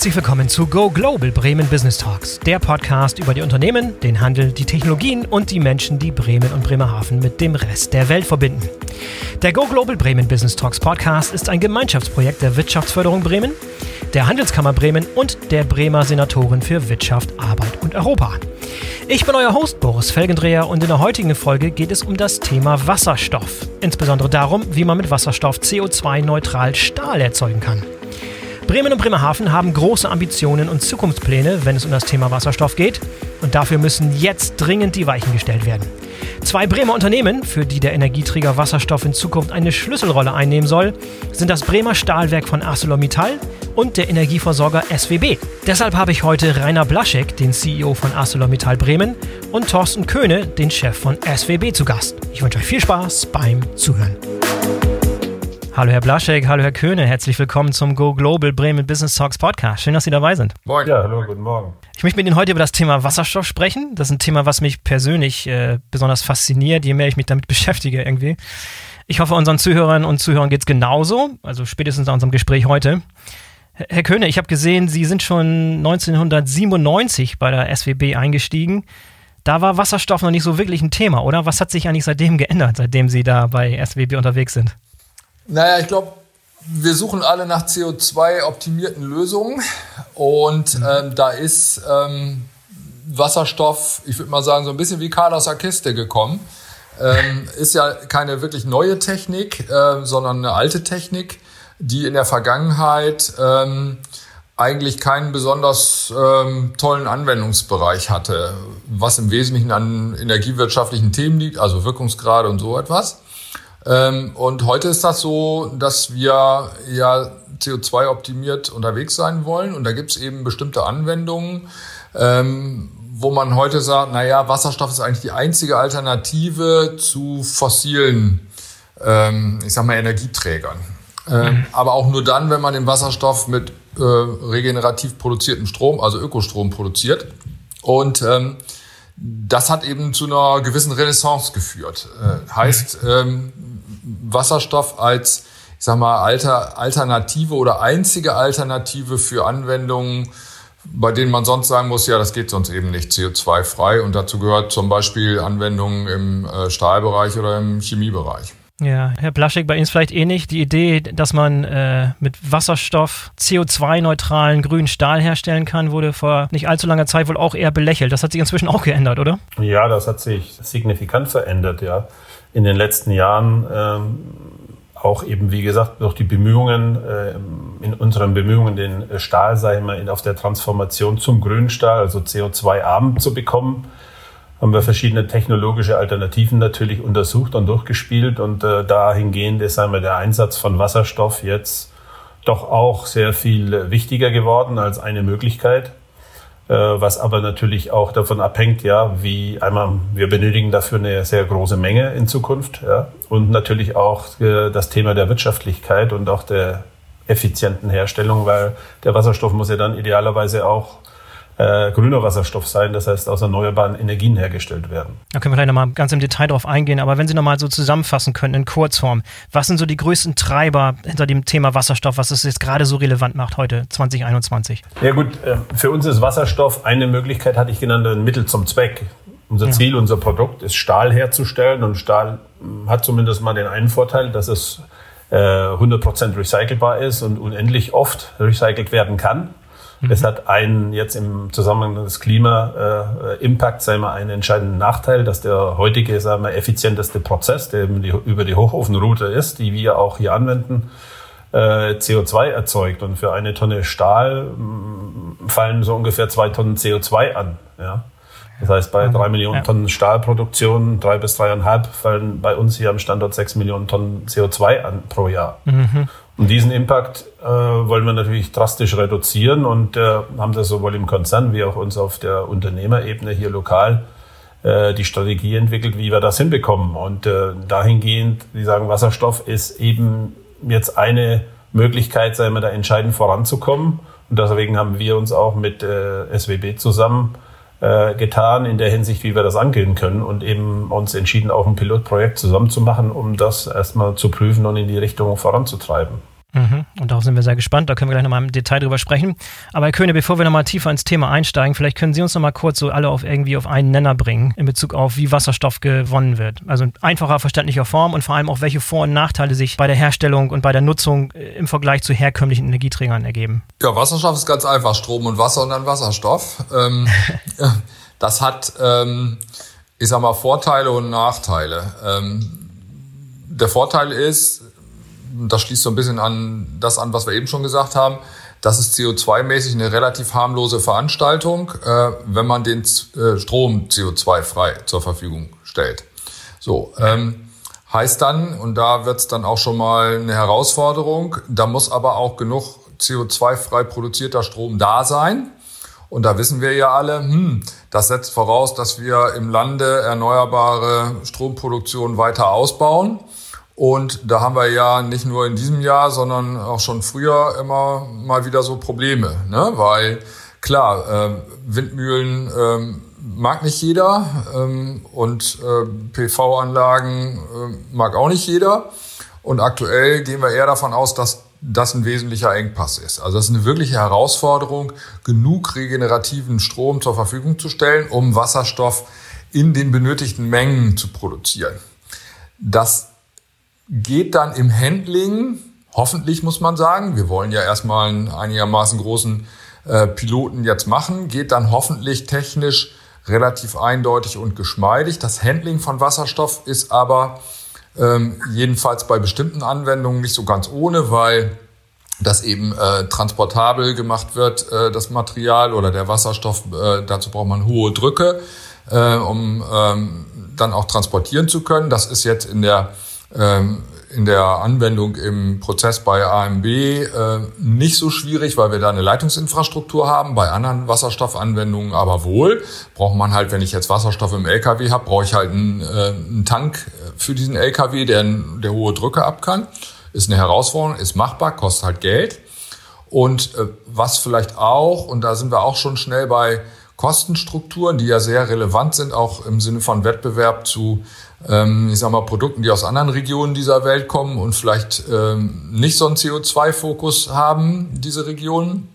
Herzlich willkommen zu Go Global Bremen Business Talks, der Podcast über die Unternehmen, den Handel, die Technologien und die Menschen, die Bremen und Bremerhaven mit dem Rest der Welt verbinden. Der Go Global Bremen Business Talks Podcast ist ein Gemeinschaftsprojekt der Wirtschaftsförderung Bremen, der Handelskammer Bremen und der Bremer Senatorin für Wirtschaft, Arbeit und Europa. Ich bin euer Host Boris Felgendreher und in der heutigen Folge geht es um das Thema Wasserstoff. Insbesondere darum, wie man mit Wasserstoff CO2-neutral Stahl erzeugen kann. Bremen und Bremerhaven haben große Ambitionen und Zukunftspläne, wenn es um das Thema Wasserstoff geht. Und dafür müssen jetzt dringend die Weichen gestellt werden. Zwei Bremer Unternehmen, für die der Energieträger Wasserstoff in Zukunft eine Schlüsselrolle einnehmen soll, sind das Bremer Stahlwerk von ArcelorMittal und der Energieversorger SWB. Deshalb habe ich heute Rainer Blaschek, den CEO von ArcelorMittal Bremen, und Thorsten Köhne, den Chef von SWB, zu Gast. Ich wünsche euch viel Spaß beim Zuhören. Hallo Herr Blaschek, hallo Herr Köhne, herzlich willkommen zum Go Global Bremen Business Talks Podcast. Schön, dass Sie dabei sind. Moin. Ja, hallo, guten Morgen. Ich möchte mit Ihnen heute über das Thema Wasserstoff sprechen. Das ist ein Thema, was mich persönlich äh, besonders fasziniert, je mehr ich mich damit beschäftige irgendwie. Ich hoffe, unseren Zuhörern und Zuhörern geht es genauso, also spätestens nach unserem Gespräch heute. Herr Köhne, ich habe gesehen, Sie sind schon 1997 bei der SWB eingestiegen. Da war Wasserstoff noch nicht so wirklich ein Thema, oder? Was hat sich eigentlich seitdem geändert, seitdem Sie da bei SWB unterwegs sind? Naja, ich glaube, wir suchen alle nach CO2-optimierten Lösungen und mhm. ähm, da ist ähm, Wasserstoff, ich würde mal sagen, so ein bisschen wie Karl aus der Kiste gekommen. Ähm, ist ja keine wirklich neue Technik, äh, sondern eine alte Technik, die in der Vergangenheit ähm, eigentlich keinen besonders ähm, tollen Anwendungsbereich hatte, was im Wesentlichen an energiewirtschaftlichen Themen liegt, also Wirkungsgrade und so etwas. Ähm, und heute ist das so, dass wir ja CO2-optimiert unterwegs sein wollen. Und da gibt es eben bestimmte Anwendungen, ähm, wo man heute sagt, naja, Wasserstoff ist eigentlich die einzige Alternative zu fossilen, ähm, ich sag mal, Energieträgern. Mhm. Aber auch nur dann, wenn man den Wasserstoff mit äh, regenerativ produziertem Strom, also Ökostrom produziert. Und das hat eben zu einer gewissen Renaissance geführt. Äh, heißt, ähm, Wasserstoff als, ich sag mal, Alter, Alternative oder einzige Alternative für Anwendungen, bei denen man sonst sagen muss, ja, das geht sonst eben nicht CO2-frei. Und dazu gehört zum Beispiel Anwendungen im äh, Stahlbereich oder im Chemiebereich. Ja, Herr Blaschek, bei Ihnen ist vielleicht ähnlich. Die Idee, dass man äh, mit Wasserstoff CO2-neutralen grünen Stahl herstellen kann, wurde vor nicht allzu langer Zeit wohl auch eher belächelt. Das hat sich inzwischen auch geändert, oder? Ja, das hat sich signifikant verändert, ja in den letzten Jahren ähm, auch eben, wie gesagt, durch die Bemühungen, äh, in unseren Bemühungen, den Stahl, sag ich mal, auf der Transformation zum Grünstahl, also CO2-arm zu bekommen, haben wir verschiedene technologische Alternativen natürlich untersucht und durchgespielt und äh, dahingehend ist einmal der Einsatz von Wasserstoff jetzt doch auch sehr viel wichtiger geworden als eine Möglichkeit. Äh, was aber natürlich auch davon abhängt, ja, wie einmal, wir benötigen dafür eine sehr große Menge in Zukunft, ja, und natürlich auch äh, das Thema der Wirtschaftlichkeit und auch der effizienten Herstellung, weil der Wasserstoff muss ja dann idealerweise auch äh, grüner Wasserstoff sein, das heißt aus erneuerbaren Energien hergestellt werden. Da können wir gleich nochmal ganz im Detail drauf eingehen, aber wenn Sie nochmal so zusammenfassen können in Kurzform, was sind so die größten Treiber hinter dem Thema Wasserstoff, was es jetzt gerade so relevant macht heute, 2021? Ja gut, äh, für uns ist Wasserstoff eine Möglichkeit, hatte ich genannt, ein Mittel zum Zweck. Unser Ziel, ja. unser Produkt ist Stahl herzustellen und Stahl hm, hat zumindest mal den einen Vorteil, dass es 100% äh, recycelbar ist und unendlich oft recycelt werden kann. Mhm. Es hat einen jetzt im Zusammenhang des Klima-Impact, äh, sagen wir, einen entscheidenden Nachteil, dass der heutige, sagen wir, effizienteste Prozess, der die, über die Hochofenroute ist, die wir auch hier anwenden, äh, CO2 erzeugt. Und für eine Tonne Stahl mh, fallen so ungefähr zwei Tonnen CO2 an. Ja? Das heißt, bei drei Millionen ja. Tonnen Stahlproduktion, drei bis dreieinhalb, fallen bei uns hier am Standort sechs Millionen Tonnen CO2 an pro Jahr. Mhm. Und diesen Impact äh, wollen wir natürlich drastisch reduzieren und äh, haben das sowohl im Konzern wie auch uns auf der Unternehmerebene hier lokal äh, die Strategie entwickelt, wie wir das hinbekommen. Und äh, dahingehend, wie sagen, Wasserstoff ist eben jetzt eine Möglichkeit, sagen wir, da entscheidend voranzukommen. Und deswegen haben wir uns auch mit äh, SWB zusammen äh, getan in der Hinsicht, wie wir das angehen können und eben uns entschieden, auch ein Pilotprojekt zusammen zu machen, um das erstmal zu prüfen und in die Richtung voranzutreiben. Mhm. Und darauf sind wir sehr gespannt. Da können wir gleich nochmal im Detail drüber sprechen. Aber Herr Köhne, bevor wir nochmal tiefer ins Thema einsteigen, vielleicht können Sie uns nochmal kurz so alle auf irgendwie auf einen Nenner bringen in Bezug auf, wie Wasserstoff gewonnen wird. Also in einfacher, verständlicher Form und vor allem auch, welche Vor- und Nachteile sich bei der Herstellung und bei der Nutzung äh, im Vergleich zu herkömmlichen Energieträgern ergeben. Ja, Wasserstoff ist ganz einfach. Strom und Wasser und dann Wasserstoff. Ähm, das hat, ähm, ich sag mal, Vorteile und Nachteile. Ähm, der Vorteil ist, das schließt so ein bisschen an das an, was wir eben schon gesagt haben, das ist CO2-mäßig eine relativ harmlose Veranstaltung, äh, wenn man den äh, Strom CO2-frei zur Verfügung stellt. So, ähm, heißt dann, und da wird es dann auch schon mal eine Herausforderung, da muss aber auch genug CO2-frei produzierter Strom da sein. Und da wissen wir ja alle, hm, das setzt voraus, dass wir im Lande erneuerbare Stromproduktion weiter ausbauen. Und da haben wir ja nicht nur in diesem Jahr, sondern auch schon früher immer mal wieder so Probleme, ne? weil klar, äh, Windmühlen äh, mag nicht jeder ähm, und äh, PV-Anlagen äh, mag auch nicht jeder. Und aktuell gehen wir eher davon aus, dass das ein wesentlicher Engpass ist. Also das ist eine wirkliche Herausforderung, genug regenerativen Strom zur Verfügung zu stellen, um Wasserstoff in den benötigten Mengen zu produzieren. Das geht dann im Handling, hoffentlich muss man sagen, wir wollen ja erstmal einen einigermaßen großen äh, Piloten jetzt machen, geht dann hoffentlich technisch relativ eindeutig und geschmeidig. Das Handling von Wasserstoff ist aber ähm, jedenfalls bei bestimmten Anwendungen nicht so ganz ohne, weil das eben äh, transportabel gemacht wird, äh, das Material oder der Wasserstoff. Äh, dazu braucht man hohe Drücke, äh, um ähm, dann auch transportieren zu können. Das ist jetzt in der in der Anwendung im Prozess bei AMB äh, nicht so schwierig, weil wir da eine Leitungsinfrastruktur haben. Bei anderen Wasserstoffanwendungen aber wohl. Braucht man halt, wenn ich jetzt Wasserstoff im LKW habe, brauche ich halt einen, äh, einen Tank für diesen LKW, der, der hohe Drücke ab kann. Ist eine Herausforderung, ist machbar, kostet halt Geld. Und äh, was vielleicht auch, und da sind wir auch schon schnell bei Kostenstrukturen, die ja sehr relevant sind, auch im Sinne von Wettbewerb zu ähm, ich sag mal, Produkten, die aus anderen Regionen dieser Welt kommen und vielleicht ähm, nicht so einen CO2-Fokus haben, diese Regionen.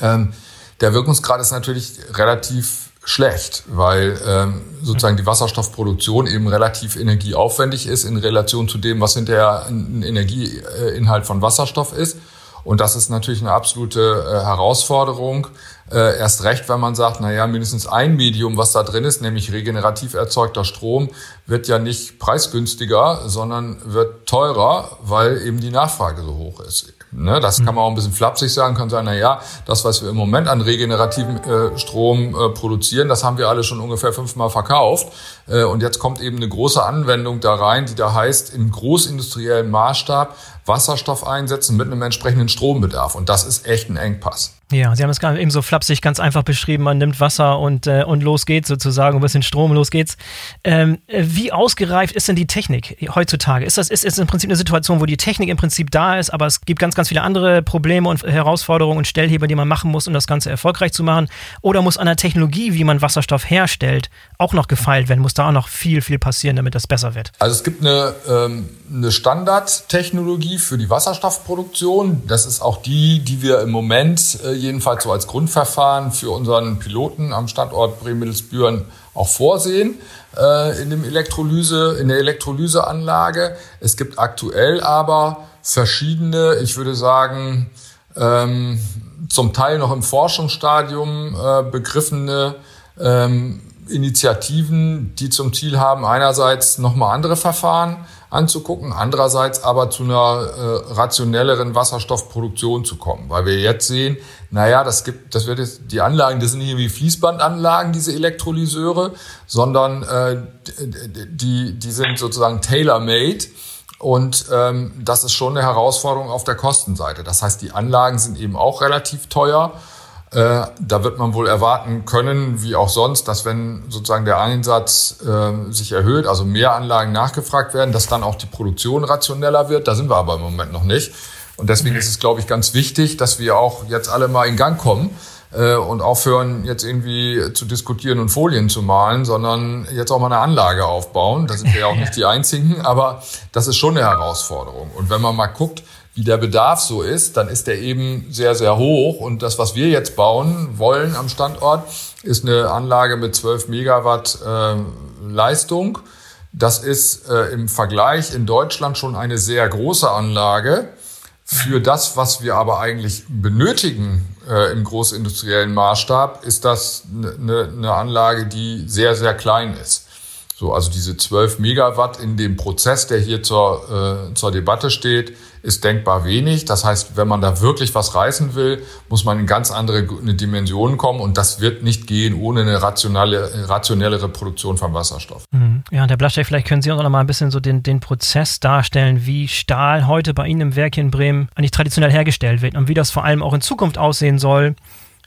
Ähm, der Wirkungsgrad ist natürlich relativ schlecht, weil ähm, sozusagen die Wasserstoffproduktion eben relativ energieaufwendig ist in Relation zu dem, was hinterher ein Energieinhalt von Wasserstoff ist. Und das ist natürlich eine absolute äh, Herausforderung. Äh, erst recht, wenn man sagt, na ja, mindestens ein Medium, was da drin ist, nämlich regenerativ erzeugter Strom, wird ja nicht preisgünstiger, sondern wird teurer, weil eben die Nachfrage so hoch ist. Ne, das kann man auch ein bisschen flapsig sagen, kann sagen, na ja, das, was wir im Moment an regenerativen äh, Strom äh, produzieren, das haben wir alle schon ungefähr fünfmal verkauft. Äh, und jetzt kommt eben eine große Anwendung da rein, die da heißt, im großindustriellen Maßstab Wasserstoff einsetzen mit einem entsprechenden Strombedarf. Und das ist echt ein Engpass. Ja, Sie haben es gerade eben so flapsig ganz einfach beschrieben. Man nimmt Wasser und, äh, und los geht's sozusagen, ein bisschen Strom, los geht's. Ähm, äh, wie ausgereift ist denn die Technik heutzutage? Ist das ist, ist im Prinzip eine Situation, wo die Technik im Prinzip da ist, aber es gibt ganz, ganz viele andere Probleme und Herausforderungen und Stellheber, die man machen muss, um das Ganze erfolgreich zu machen? Oder muss an der Technologie, wie man Wasserstoff herstellt, auch noch gefeilt werden? Muss da auch noch viel, viel passieren, damit das besser wird? Also es gibt eine, ähm, eine Standardtechnologie für die Wasserstoffproduktion. Das ist auch die, die wir im Moment äh, jedenfalls so als Grundverfahren für unseren Piloten am Standort Bremen-Mittelsbüren auch vorsehen äh, in, dem Elektrolyse, in der Elektrolyseanlage. Es gibt aktuell aber verschiedene, ich würde sagen, ähm, zum Teil noch im Forschungsstadium äh, begriffene ähm, Initiativen, die zum Ziel haben, einerseits nochmal andere Verfahren anzugucken, andererseits aber zu einer äh, rationelleren Wasserstoffproduktion zu kommen, weil wir jetzt sehen, naja, das gibt, das wird jetzt, die Anlagen, das sind nicht wie Fließbandanlagen, diese Elektrolyseure, sondern äh, die, die sind sozusagen tailor-made. Und ähm, das ist schon eine Herausforderung auf der Kostenseite. Das heißt, die Anlagen sind eben auch relativ teuer. Äh, da wird man wohl erwarten können, wie auch sonst, dass wenn sozusagen der Einsatz äh, sich erhöht, also mehr Anlagen nachgefragt werden, dass dann auch die Produktion rationeller wird. Da sind wir aber im Moment noch nicht. Und deswegen ist es, glaube ich, ganz wichtig, dass wir auch jetzt alle mal in Gang kommen äh, und aufhören, jetzt irgendwie zu diskutieren und Folien zu malen, sondern jetzt auch mal eine Anlage aufbauen. Da sind wir ja auch nicht die Einzigen, aber das ist schon eine Herausforderung. Und wenn man mal guckt, wie der Bedarf so ist, dann ist der eben sehr, sehr hoch. Und das, was wir jetzt bauen wollen am Standort, ist eine Anlage mit 12 Megawatt äh, Leistung. Das ist äh, im Vergleich in Deutschland schon eine sehr große Anlage. Für das, was wir aber eigentlich benötigen äh, im großindustriellen Maßstab, ist das eine, eine Anlage, die sehr, sehr klein ist. So, also diese 12 Megawatt in dem Prozess, der hier zur, äh, zur Debatte steht, ist denkbar wenig. Das heißt, wenn man da wirklich was reißen will, muss man in ganz andere eine Dimensionen kommen und das wird nicht gehen ohne eine rationale, rationellere Produktion von Wasserstoff. Mhm. Ja, und Herr Blaschek, vielleicht können Sie uns auch noch mal ein bisschen so den, den Prozess darstellen, wie Stahl heute bei Ihnen im Werk in Bremen eigentlich traditionell hergestellt wird und wie das vor allem auch in Zukunft aussehen soll,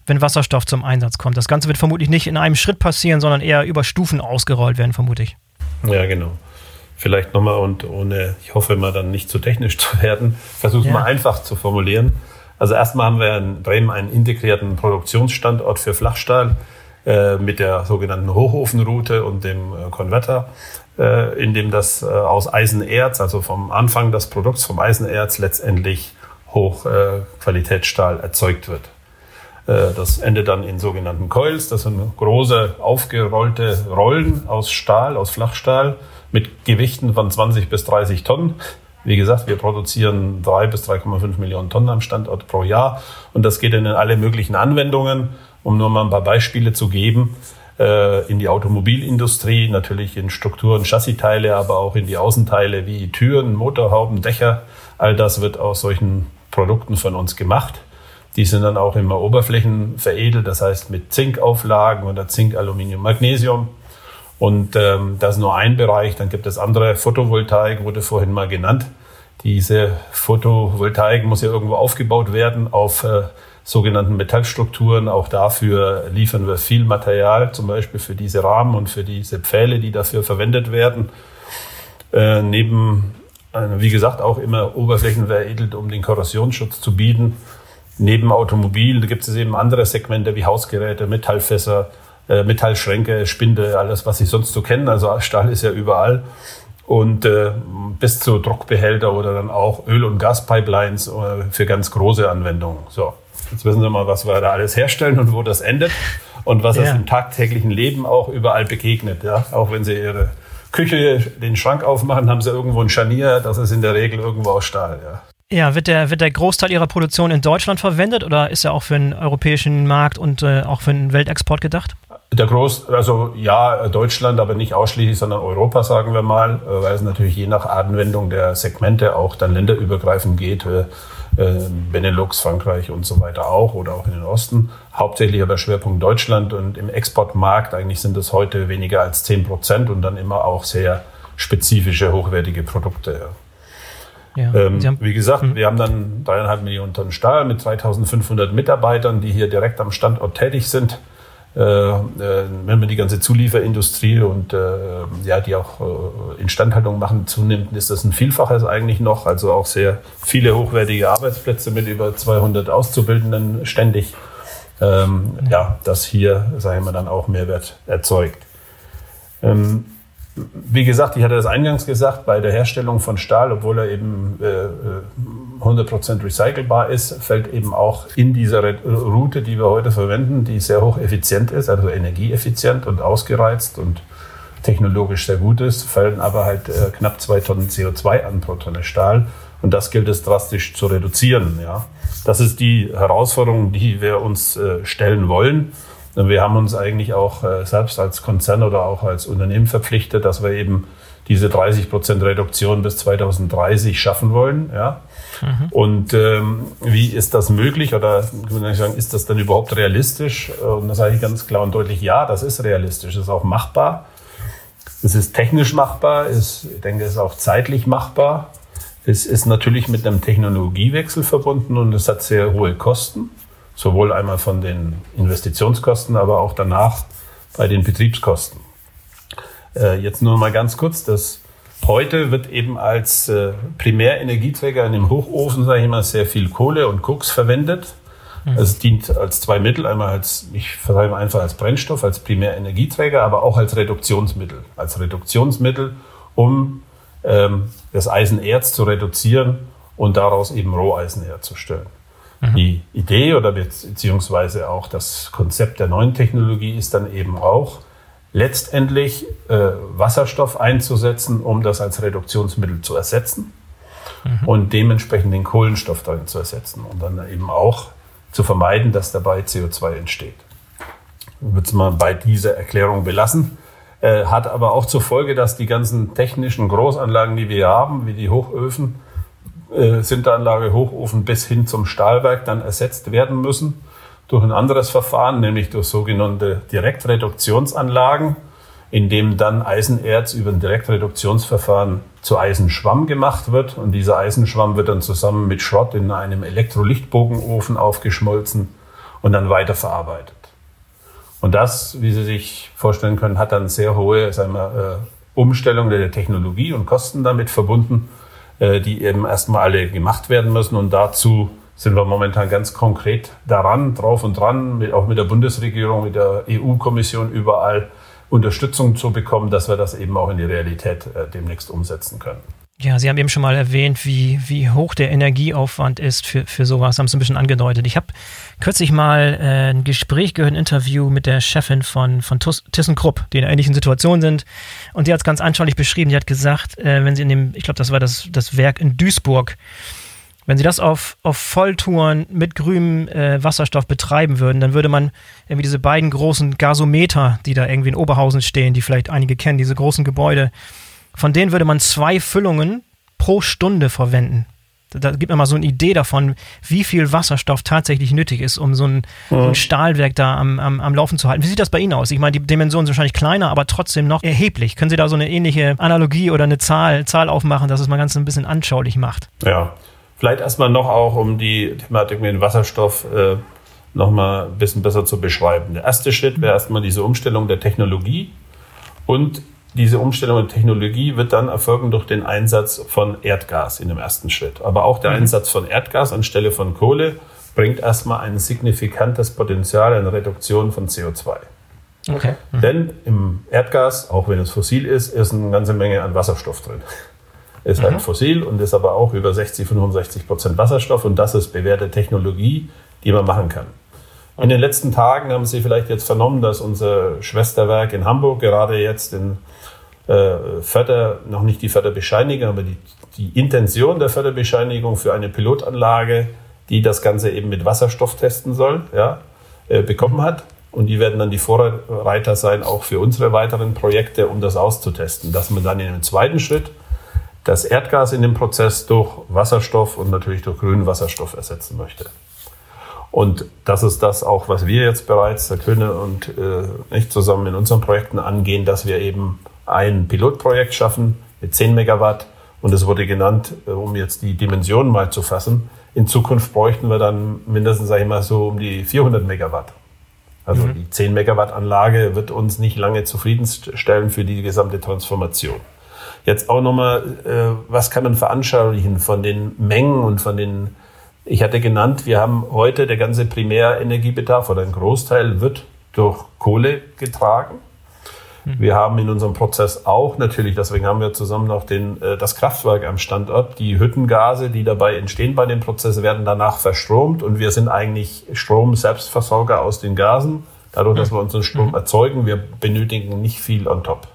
wenn Wasserstoff zum Einsatz kommt. Das Ganze wird vermutlich nicht in einem Schritt passieren, sondern eher über Stufen ausgerollt werden, vermute ich. Ja, genau vielleicht nochmal und ohne, ich hoffe mal dann nicht zu technisch zu werden, versuche es ja. mal einfach zu formulieren. Also erstmal haben wir in Bremen einen integrierten Produktionsstandort für Flachstahl äh, mit der sogenannten Hochofenroute und dem äh, Konverter, äh, in dem das äh, aus Eisenerz, also vom Anfang des Produkts vom Eisenerz letztendlich Hochqualitätsstahl erzeugt wird. Äh, das endet dann in sogenannten Coils. Das sind große aufgerollte Rollen aus Stahl, aus Flachstahl mit Gewichten von 20 bis 30 Tonnen. Wie gesagt, wir produzieren 3 bis 3,5 Millionen Tonnen am Standort pro Jahr und das geht in alle möglichen Anwendungen. Um nur mal ein paar Beispiele zu geben, äh, in die Automobilindustrie, natürlich in Strukturen, Chassiteile, aber auch in die Außenteile wie Türen, Motorhauben, Dächer. All das wird aus solchen Produkten von uns gemacht. Die sind dann auch immer Oberflächen veredelt, das heißt mit Zinkauflagen oder Zink, Aluminium, Magnesium. Und ähm, das ist nur ein Bereich. Dann gibt es andere Photovoltaik, wurde vorhin mal genannt. Diese Photovoltaik muss ja irgendwo aufgebaut werden auf äh, sogenannten Metallstrukturen. Auch dafür liefern wir viel Material, zum Beispiel für diese Rahmen und für diese Pfähle, die dafür verwendet werden. Äh, neben, äh, wie gesagt, auch immer Oberflächen veredelt, um den Korrosionsschutz zu bieten. Neben Automobil gibt es eben andere Segmente wie Hausgeräte, Metallfässer, äh, Metallschränke, Spinde, alles, was ich sonst so kenne. Also Stahl ist ja überall. Und äh, bis zu Druckbehälter oder dann auch Öl- und Gaspipelines äh, für ganz große Anwendungen. So, jetzt wissen Sie mal, was wir da alles herstellen und wo das endet und was ja. es im tagtäglichen Leben auch überall begegnet. Ja? Auch wenn Sie Ihre Küche, den Schrank aufmachen, haben Sie irgendwo ein Scharnier, das ist in der Regel irgendwo aus Stahl. Ja. Ja, wird der, wird der Großteil Ihrer Produktion in Deutschland verwendet oder ist er auch für den europäischen Markt und äh, auch für den Weltexport gedacht? Der Groß, also ja, Deutschland, aber nicht ausschließlich, sondern Europa, sagen wir mal, äh, weil es natürlich je nach Anwendung der Segmente auch dann länderübergreifend geht. Äh, äh, Benelux, Frankreich und so weiter auch oder auch in den Osten. Hauptsächlich aber Schwerpunkt Deutschland und im Exportmarkt eigentlich sind es heute weniger als 10 Prozent und dann immer auch sehr spezifische, hochwertige Produkte. Ja. Ähm, wie gesagt, mh. wir haben dann dreieinhalb Millionen Tonnen Stahl mit 3500 Mitarbeitern, die hier direkt am Standort tätig sind. Äh, äh, wenn man die ganze Zulieferindustrie und äh, ja, die auch äh, Instandhaltung machen zunimmt, ist das ein Vielfaches eigentlich noch. Also auch sehr viele hochwertige Arbeitsplätze mit über 200 Auszubildenden ständig. Ähm, ja. ja, das hier, sagen wir dann auch Mehrwert erzeugt. Ähm, wie gesagt, ich hatte das eingangs gesagt, bei der Herstellung von Stahl, obwohl er eben äh, 100% recycelbar ist, fällt eben auch in dieser Route, die wir heute verwenden, die sehr hoch effizient ist, also energieeffizient und ausgereizt und technologisch sehr gut ist, fallen aber halt äh, knapp zwei Tonnen CO2 an pro Tonne Stahl. Und das gilt es drastisch zu reduzieren. Ja. Das ist die Herausforderung, die wir uns äh, stellen wollen. Wir haben uns eigentlich auch äh, selbst als Konzern oder auch als Unternehmen verpflichtet, dass wir eben diese 30 Prozent Reduktion bis 2030 schaffen wollen. Ja? Mhm. Und ähm, wie ist das möglich oder sagen, ist das denn überhaupt realistisch? Und da sage ich ganz klar und deutlich, ja, das ist realistisch, das ist auch machbar. Es ist technisch machbar, ist, ich denke, es ist auch zeitlich machbar. Es ist natürlich mit einem Technologiewechsel verbunden und es hat sehr hohe Kosten. Sowohl einmal von den Investitionskosten, aber auch danach bei den Betriebskosten. Äh, jetzt nur mal ganz kurz, das heute wird eben als äh, Primärenergieträger in dem Hochofen, sage ich mal, sehr viel Kohle und Koks verwendet. Mhm. Es dient als zwei Mittel, einmal als, ich vertreibe einfach als Brennstoff, als Primärenergieträger, aber auch als Reduktionsmittel. Als Reduktionsmittel, um ähm, das Eisenerz zu reduzieren und daraus eben Roheisen herzustellen. Mhm. Die Idee oder beziehungsweise auch das Konzept der neuen Technologie ist dann eben auch, letztendlich äh, Wasserstoff einzusetzen, um das als Reduktionsmittel zu ersetzen mhm. und dementsprechend den Kohlenstoff darin zu ersetzen und dann eben auch zu vermeiden, dass dabei CO2 entsteht. Würde es mal bei dieser Erklärung belassen. Äh, hat aber auch zur Folge, dass die ganzen technischen Großanlagen, die wir haben, wie die Hochöfen, äh, Sinteranlage, Hochofen bis hin zum Stahlwerk dann ersetzt werden müssen durch ein anderes Verfahren, nämlich durch sogenannte Direktreduktionsanlagen, in dem dann Eisenerz über ein Direktreduktionsverfahren zu Eisenschwamm gemacht wird. Und dieser Eisenschwamm wird dann zusammen mit Schrott in einem Elektrolichtbogenofen aufgeschmolzen und dann weiterverarbeitet. Und das, wie Sie sich vorstellen können, hat dann sehr hohe sagen wir, äh, Umstellung der Technologie und Kosten damit verbunden, äh, die eben erstmal alle gemacht werden müssen. Und dazu sind wir momentan ganz konkret daran, drauf und dran, mit, auch mit der Bundesregierung, mit der EU-Kommission überall Unterstützung zu bekommen, dass wir das eben auch in die Realität äh, demnächst umsetzen können. Ja, Sie haben eben schon mal erwähnt, wie, wie hoch der Energieaufwand ist für, für sowas, haben Sie ein bisschen angedeutet. Ich habe kürzlich mal äh, ein Gespräch gehört, ein Interview mit der Chefin von, von ThyssenKrupp, die in einer ähnlichen Situation sind. Und die hat es ganz anschaulich beschrieben. Die hat gesagt, äh, wenn sie in dem, ich glaube, das war das, das Werk in Duisburg, wenn sie das auf, auf Volltouren mit grünem äh, Wasserstoff betreiben würden, dann würde man irgendwie diese beiden großen Gasometer, die da irgendwie in Oberhausen stehen, die vielleicht einige kennen, diese großen Gebäude, von denen würde man zwei Füllungen pro Stunde verwenden. Da gibt man mal so eine Idee davon, wie viel Wasserstoff tatsächlich nötig ist, um so ein, mhm. ein Stahlwerk da am, am, am, Laufen zu halten. Wie sieht das bei Ihnen aus? Ich meine, die Dimensionen sind wahrscheinlich kleiner, aber trotzdem noch erheblich. Können Sie da so eine ähnliche Analogie oder eine Zahl, Zahl aufmachen, dass es mal ganz ein bisschen anschaulich macht? Ja, Vielleicht erstmal noch auch, um die Thematik mit dem Wasserstoff äh, nochmal ein bisschen besser zu beschreiben. Der erste Schritt wäre erstmal diese Umstellung der Technologie und diese Umstellung der Technologie wird dann erfolgen durch den Einsatz von Erdgas in dem ersten Schritt. Aber auch der mhm. Einsatz von Erdgas anstelle von Kohle bringt erstmal ein signifikantes Potenzial in Reduktion von CO2. Okay. Mhm. Denn im Erdgas, auch wenn es fossil ist, ist eine ganze Menge an Wasserstoff drin ist halt mhm. halt fossil und ist aber auch über 60, 65 Prozent Wasserstoff und das ist bewährte Technologie, die man machen kann. In den letzten Tagen haben Sie vielleicht jetzt vernommen, dass unser Schwesterwerk in Hamburg gerade jetzt in äh, Förder, noch nicht die Förderbescheinigung, aber die, die Intention der Förderbescheinigung für eine Pilotanlage, die das Ganze eben mit Wasserstoff testen soll, ja, äh, bekommen hat. Und die werden dann die Vorreiter sein, auch für unsere weiteren Projekte, um das auszutesten. Dass man dann in einem zweiten Schritt das Erdgas in dem Prozess durch Wasserstoff und natürlich durch grünen Wasserstoff ersetzen möchte. Und das ist das auch, was wir jetzt bereits, Herr Köhne und äh, ich zusammen in unseren Projekten angehen, dass wir eben ein Pilotprojekt schaffen mit 10 Megawatt. Und es wurde genannt, äh, um jetzt die Dimensionen mal zu fassen. In Zukunft bräuchten wir dann mindestens, sage ich mal, so um die 400 Megawatt. Also mhm. die 10 Megawatt Anlage wird uns nicht lange zufriedenstellen für die gesamte Transformation. Jetzt auch nochmal, äh, was kann man veranschaulichen von den Mengen und von den, ich hatte genannt, wir haben heute der ganze Primärenergiebedarf oder ein Großteil wird durch Kohle getragen. Mhm. Wir haben in unserem Prozess auch natürlich, deswegen haben wir zusammen auch den, äh, das Kraftwerk am Standort. Die Hüttengase, die dabei entstehen bei dem Prozess, werden danach verstromt und wir sind eigentlich Strom-Selbstversorger aus den Gasen. Dadurch, dass wir unseren Strom mhm. erzeugen, wir benötigen nicht viel on top.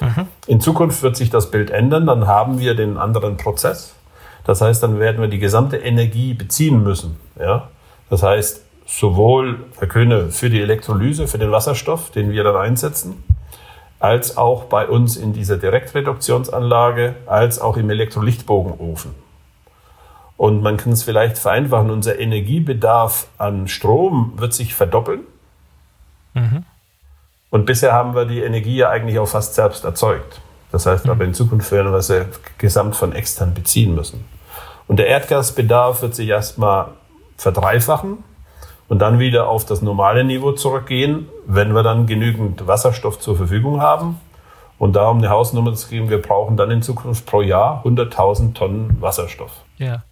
Mhm. In Zukunft wird sich das Bild ändern, dann haben wir den anderen Prozess. Das heißt, dann werden wir die gesamte Energie beziehen müssen. Ja? Das heißt, sowohl, Herr Köhne, für die Elektrolyse, für den Wasserstoff, den wir dann einsetzen, als auch bei uns in dieser Direktreduktionsanlage, als auch im Elektrolichtbogenofen. Und man kann es vielleicht vereinfachen, unser Energiebedarf an Strom wird sich verdoppeln. Mhm. Und bisher haben wir die Energie ja eigentlich auch fast selbst erzeugt. Das heißt aber in Zukunft werden wir sie gesamt von extern beziehen müssen. Und der Erdgasbedarf wird sich erstmal verdreifachen und dann wieder auf das normale Niveau zurückgehen, wenn wir dann genügend Wasserstoff zur Verfügung haben. Und da, um eine Hausnummer zu geben, wir brauchen dann in Zukunft pro Jahr 100.000 Tonnen Wasserstoff. Ja.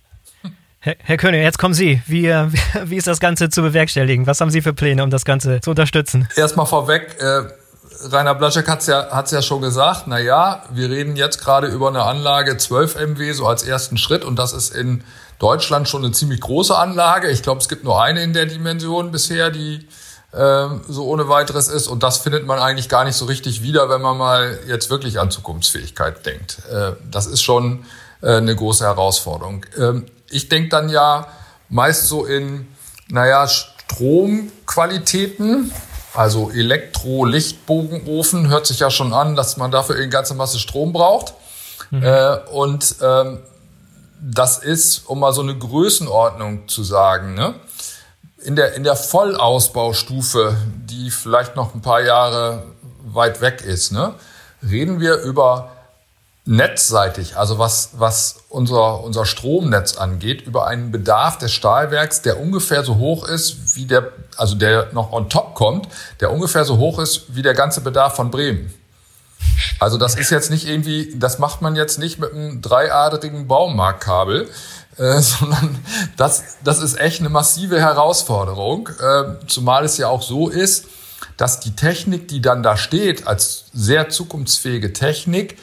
Herr, Herr König, jetzt kommen Sie. Wie, wie ist das Ganze zu bewerkstelligen? Was haben Sie für Pläne, um das Ganze zu unterstützen? Erstmal vorweg, äh, Rainer Blaschek hat es ja, hat's ja schon gesagt, na ja, wir reden jetzt gerade über eine Anlage 12 MW so als ersten Schritt und das ist in Deutschland schon eine ziemlich große Anlage. Ich glaube, es gibt nur eine in der Dimension bisher, die äh, so ohne weiteres ist und das findet man eigentlich gar nicht so richtig wieder, wenn man mal jetzt wirklich an Zukunftsfähigkeit denkt. Äh, das ist schon äh, eine große Herausforderung. Ähm, ich denke dann ja meist so in, naja, Stromqualitäten, also Elektro-Lichtbogenofen hört sich ja schon an, dass man dafür eine ganze Masse Strom braucht. Mhm. Äh, und ähm, das ist, um mal so eine Größenordnung zu sagen, ne? in, der, in der Vollausbaustufe, die vielleicht noch ein paar Jahre weit weg ist, ne? reden wir über netzseitig, also was, was unser, unser Stromnetz angeht, über einen Bedarf des Stahlwerks, der ungefähr so hoch ist, wie der, also der noch on top kommt, der ungefähr so hoch ist wie der ganze Bedarf von Bremen. Also das ist jetzt nicht irgendwie, das macht man jetzt nicht mit einem dreiadrigen Baumarktkabel, äh, sondern das, das ist echt eine massive Herausforderung, äh, zumal es ja auch so ist, dass die Technik, die dann da steht, als sehr zukunftsfähige Technik,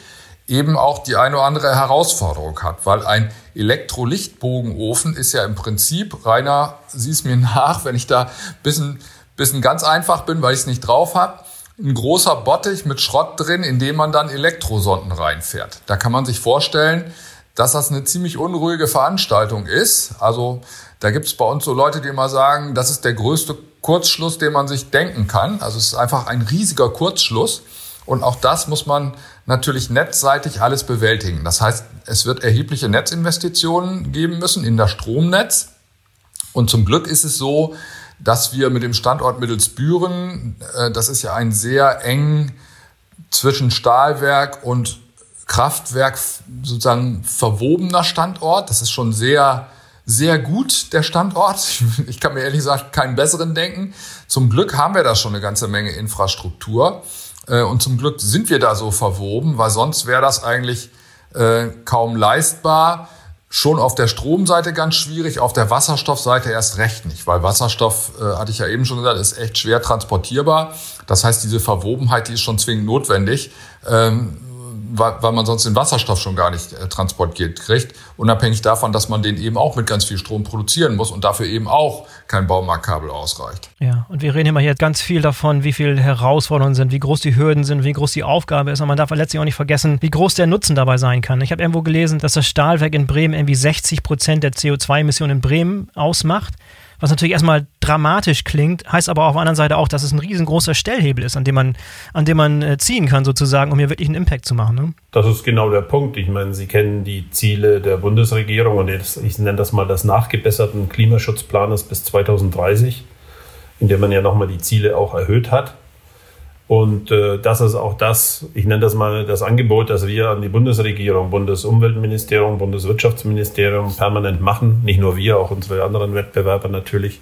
eben auch die eine oder andere Herausforderung hat, weil ein Elektrolichtbogenofen ist ja im Prinzip, Rainer, sieh es mir nach, wenn ich da bisschen, bisschen ganz einfach bin, weil ich es nicht drauf habe, ein großer Bottich mit Schrott drin, in dem man dann Elektrosonden reinfährt. Da kann man sich vorstellen, dass das eine ziemlich unruhige Veranstaltung ist. Also da gibt es bei uns so Leute, die immer sagen, das ist der größte Kurzschluss, den man sich denken kann. Also es ist einfach ein riesiger Kurzschluss. Und auch das muss man natürlich netzseitig alles bewältigen. Das heißt, es wird erhebliche Netzinvestitionen geben müssen in das Stromnetz. Und zum Glück ist es so, dass wir mit dem Standort Mittelsbüren, äh, das ist ja ein sehr eng zwischen Stahlwerk und Kraftwerk sozusagen verwobener Standort. Das ist schon sehr, sehr gut, der Standort. Ich kann mir ehrlich gesagt keinen besseren denken. Zum Glück haben wir da schon eine ganze Menge Infrastruktur. Äh, und zum Glück sind wir da so verwoben, weil sonst wäre das eigentlich äh, kaum leistbar. Schon auf der Stromseite ganz schwierig, auf der Wasserstoffseite erst recht nicht, weil Wasserstoff, äh, hatte ich ja eben schon gesagt, ist echt schwer transportierbar. Das heißt, diese Verwobenheit, die ist schon zwingend notwendig. Ähm, weil, man sonst den Wasserstoff schon gar nicht äh, transportiert kriegt, unabhängig davon, dass man den eben auch mit ganz viel Strom produzieren muss und dafür eben auch kein Baumarktkabel ausreicht. Ja, und wir reden immer hier ganz viel davon, wie viele Herausforderungen sind, wie groß die Hürden sind, wie groß die Aufgabe ist. Und man darf letztlich auch nicht vergessen, wie groß der Nutzen dabei sein kann. Ich habe irgendwo gelesen, dass das Stahlwerk in Bremen irgendwie 60 Prozent der CO2-Emissionen in Bremen ausmacht was natürlich erstmal dramatisch klingt, heißt aber auf der anderen Seite auch, dass es ein riesengroßer Stellhebel ist, an dem man, an dem man äh, ziehen kann, sozusagen, um hier wirklich einen Impact zu machen. Ne? Das ist genau der Punkt. Ich meine, Sie kennen die Ziele der Bundesregierung und jetzt, ich nenne das mal das nachgebesserten Klimaschutzplanes bis 2030, in dem man ja nochmal die Ziele auch erhöht hat. Und äh, das ist auch das, ich nenne das mal das Angebot, das wir an die Bundesregierung, Bundesumweltministerium, Bundeswirtschaftsministerium permanent machen. Nicht nur wir, auch unsere anderen Wettbewerber natürlich,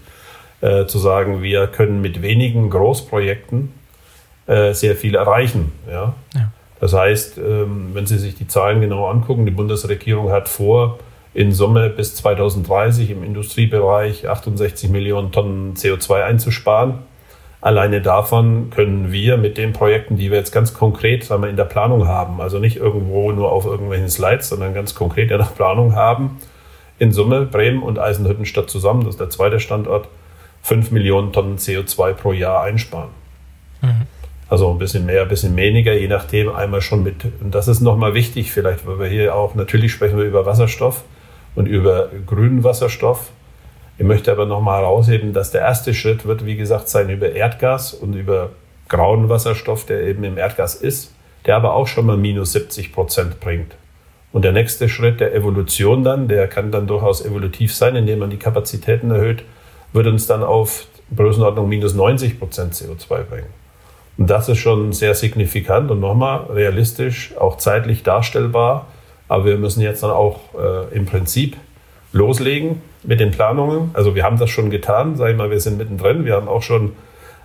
äh, zu sagen, wir können mit wenigen Großprojekten äh, sehr viel erreichen. Ja? ja. Das heißt, ähm, wenn Sie sich die Zahlen genau angucken, die Bundesregierung hat vor, in Summe bis 2030 im Industriebereich 68 Millionen Tonnen CO2 einzusparen. Alleine davon können wir mit den Projekten, die wir jetzt ganz konkret sagen wir, in der Planung haben, also nicht irgendwo nur auf irgendwelchen Slides, sondern ganz konkret in der Planung haben, in Summe Bremen und Eisenhüttenstadt zusammen, das ist der zweite Standort, 5 Millionen Tonnen CO2 pro Jahr einsparen. Mhm. Also ein bisschen mehr, ein bisschen weniger, je nachdem einmal schon mit. Und das ist nochmal wichtig, vielleicht, weil wir hier auch, natürlich sprechen wir über Wasserstoff und über grünen Wasserstoff. Ich möchte aber nochmal herausheben, dass der erste Schritt wird, wie gesagt, sein über Erdgas und über grauen Wasserstoff, der eben im Erdgas ist, der aber auch schon mal minus 70 Prozent bringt. Und der nächste Schritt der Evolution dann, der kann dann durchaus evolutiv sein, indem man die Kapazitäten erhöht, wird uns dann auf Größenordnung minus 90 Prozent CO2 bringen. Und das ist schon sehr signifikant und nochmal realistisch, auch zeitlich darstellbar. Aber wir müssen jetzt dann auch äh, im Prinzip loslegen mit den Planungen. Also wir haben das schon getan, sage ich mal, wir sind mittendrin. Wir haben auch schon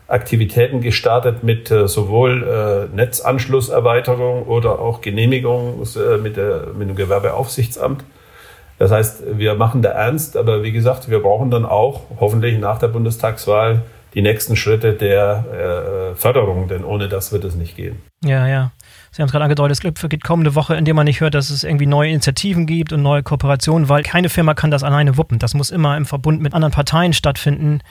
Aktivitäten gestartet mit äh, sowohl äh, Netzanschlusserweiterung oder auch Genehmigung äh, mit, mit dem Gewerbeaufsichtsamt. Das heißt, wir machen da ernst, aber wie gesagt, wir brauchen dann auch hoffentlich nach der Bundestagswahl die nächsten Schritte der Förderung, denn ohne das wird es nicht gehen. Ja, ja. Sie haben es gerade angedeutet, es gibt kommende Woche, in der man nicht hört, dass es irgendwie neue Initiativen gibt und neue Kooperationen, weil keine Firma kann das alleine wuppen. Das muss immer im Verbund mit anderen Parteien stattfinden.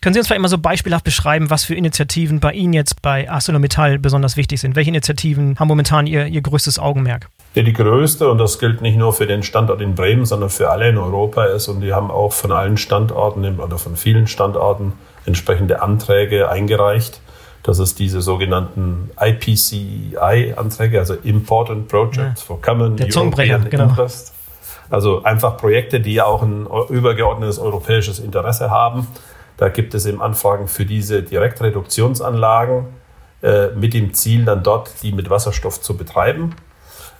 Können Sie uns vielleicht mal so beispielhaft beschreiben, was für Initiativen bei Ihnen jetzt bei ArcelorMittal besonders wichtig sind? Welche Initiativen haben momentan Ihr, Ihr größtes Augenmerk? Ja, die größte, und das gilt nicht nur für den Standort in Bremen, sondern für alle in Europa ist, und die haben auch von allen Standorten oder von vielen Standorten entsprechende Anträge eingereicht das ist diese sogenannten IPCI-Anträge, also Important Projects ja. for Common Der European genau. Interest. Also einfach Projekte, die auch ein übergeordnetes europäisches Interesse haben. Da gibt es eben Anfragen für diese Direktreduktionsanlagen äh, mit dem Ziel, dann dort die mit Wasserstoff zu betreiben.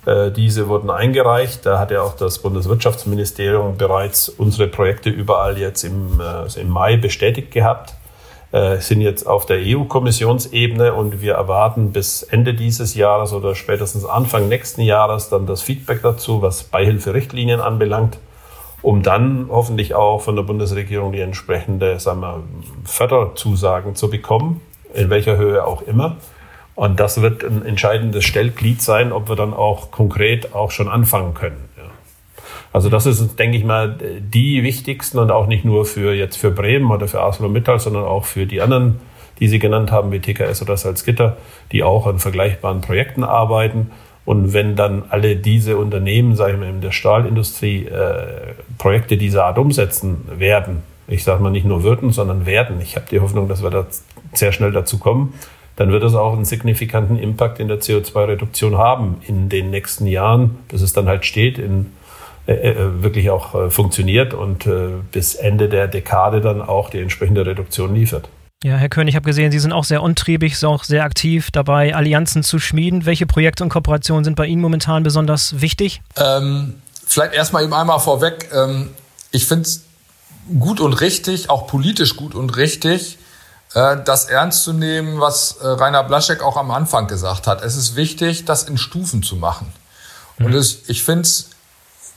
Äh, diese wurden eingereicht. Da hat ja auch das Bundeswirtschaftsministerium bereits unsere Projekte überall jetzt im, äh, im Mai bestätigt gehabt äh, sind jetzt auf der EU-Kommissionsebene und wir erwarten bis Ende dieses Jahres oder spätestens Anfang nächsten Jahres dann das Feedback dazu, was Beihilferichtlinien anbelangt, um dann hoffentlich auch von der Bundesregierung die entsprechende sagen wir, Förderzusagen zu bekommen, in welcher Höhe auch immer. Und das wird ein entscheidendes Stellglied sein, ob wir dann auch konkret auch schon anfangen können. Also das ist, denke ich mal, die wichtigsten und auch nicht nur für jetzt für Bremen oder für ArcelorMittal, sondern auch für die anderen, die Sie genannt haben, wie TKS oder Salzgitter, die auch an vergleichbaren Projekten arbeiten. Und wenn dann alle diese Unternehmen, sage ich mal, in der Stahlindustrie äh, Projekte dieser Art umsetzen werden, ich sage mal nicht nur würden, sondern werden, ich habe die Hoffnung, dass wir da sehr schnell dazu kommen, dann wird es auch einen signifikanten Impact in der CO2-Reduktion haben in den nächsten Jahren, bis es dann halt steht in wirklich auch äh, funktioniert und bis Ende der Dekade dann auch die entsprechende Reduktion liefert. Ja, Herr König, ich habe gesehen, Sie sind auch sehr untriebig, sind auch sehr aktiv dabei, Allianzen zu schmieden. Welche Projekte und Kooperationen sind bei Ihnen momentan besonders wichtig? Ähm, vielleicht erstmal eben einmal vorweg. Ähm, ich finde es gut und richtig, auch politisch gut und richtig, äh, das ernst zu nehmen, was äh, Rainer Blaschek auch am Anfang gesagt hat. Es ist wichtig, das in Stufen zu machen. Mhm. Und es, ich finde es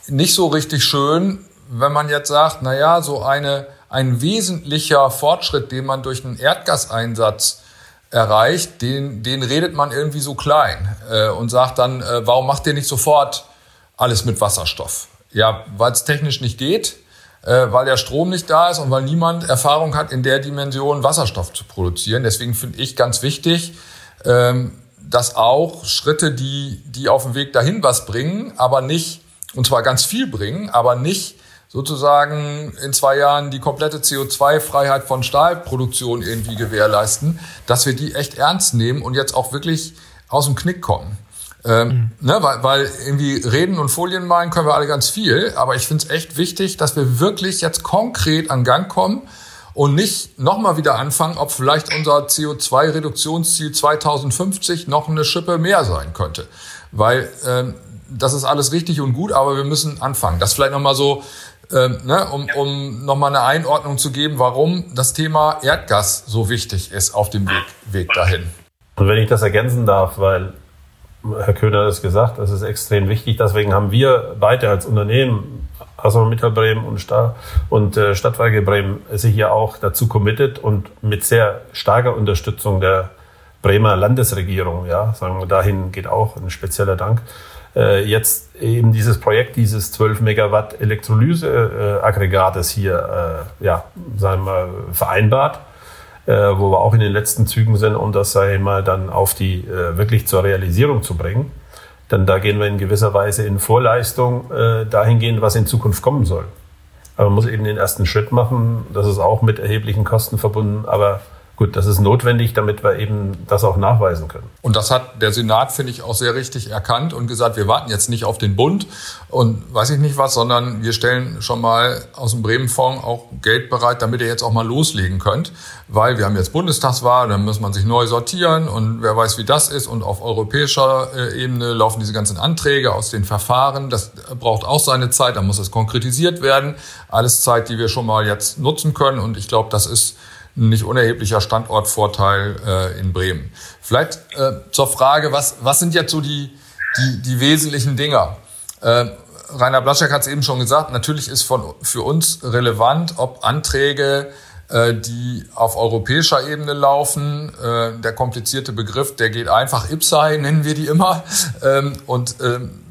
nicht so richtig schön, wenn man jetzt sagt, na ja, so eine, ein wesentlicher Fortschritt, den man durch einen Erdgaseinsatz erreicht, den, den redet man irgendwie so klein äh, und sagt dann, äh, warum macht ihr nicht sofort alles mit Wasserstoff? Ja, weil es technisch nicht geht, äh, weil der Strom nicht da ist und weil niemand Erfahrung hat, in der Dimension Wasserstoff zu produzieren. Deswegen finde ich ganz wichtig, ähm, dass auch Schritte, die, die auf dem Weg dahin was bringen, aber nicht und zwar ganz viel bringen, aber nicht sozusagen in zwei Jahren die komplette CO2-Freiheit von Stahlproduktion irgendwie gewährleisten, dass wir die echt ernst nehmen und jetzt auch wirklich aus dem Knick kommen. Ähm, mhm. ne, weil, weil irgendwie reden und Folien malen können wir alle ganz viel, aber ich finde es echt wichtig, dass wir wirklich jetzt konkret an Gang kommen und nicht nochmal wieder anfangen, ob vielleicht unser CO2-Reduktionsziel 2050 noch eine Schippe mehr sein könnte. Weil ähm, das ist alles richtig und gut, aber wir müssen anfangen. Das vielleicht nochmal so, ähm, ne, um, um nochmal eine Einordnung zu geben, warum das Thema Erdgas so wichtig ist auf dem Weg, Weg dahin. Und wenn ich das ergänzen darf, weil Herr Köhler hat es gesagt, das ist extrem wichtig. Deswegen haben wir beide als Unternehmen, also Mittel Bremen und, Stadt, und äh, Stadtwerke Bremen, sich ja auch dazu committed und mit sehr starker Unterstützung der Bremer Landesregierung, ja, sagen wir, dahin geht auch ein spezieller Dank, äh, jetzt eben dieses Projekt dieses 12 Megawatt Elektrolyseaggregates hier äh, ja, sagen wir, vereinbart, äh, wo wir auch in den letzten Zügen sind, um das sei mal dann auf die äh, wirklich zur Realisierung zu bringen. Denn da gehen wir in gewisser Weise in Vorleistung äh, dahingehend, was in Zukunft kommen soll. Aber man muss eben den ersten Schritt machen. Das ist auch mit erheblichen Kosten verbunden, aber Gut, das ist notwendig, damit wir eben das auch nachweisen können. Und das hat der Senat, finde ich, auch sehr richtig erkannt und gesagt, wir warten jetzt nicht auf den Bund und weiß ich nicht was, sondern wir stellen schon mal aus dem Bremenfonds auch Geld bereit, damit ihr jetzt auch mal loslegen könnt. Weil wir haben jetzt Bundestagswahl, dann muss man sich neu sortieren und wer weiß, wie das ist. Und auf europäischer äh, Ebene laufen diese ganzen Anträge aus den Verfahren. Das braucht auch seine Zeit, dann muss es konkretisiert werden. Alles Zeit, die wir schon mal jetzt nutzen können. Und ich glaube, das ist ein nicht unerheblicher Standortvorteil äh, in Bremen. Vielleicht äh, zur Frage, was, was sind jetzt so die, die, die wesentlichen Dinger? Äh, Rainer Blaschek hat es eben schon gesagt, natürlich ist von, für uns relevant, ob Anträge äh, die auf europäischer Ebene laufen. Äh, der komplizierte Begriff, der geht einfach IPSAI, nennen wir die immer. Ähm, und ähm,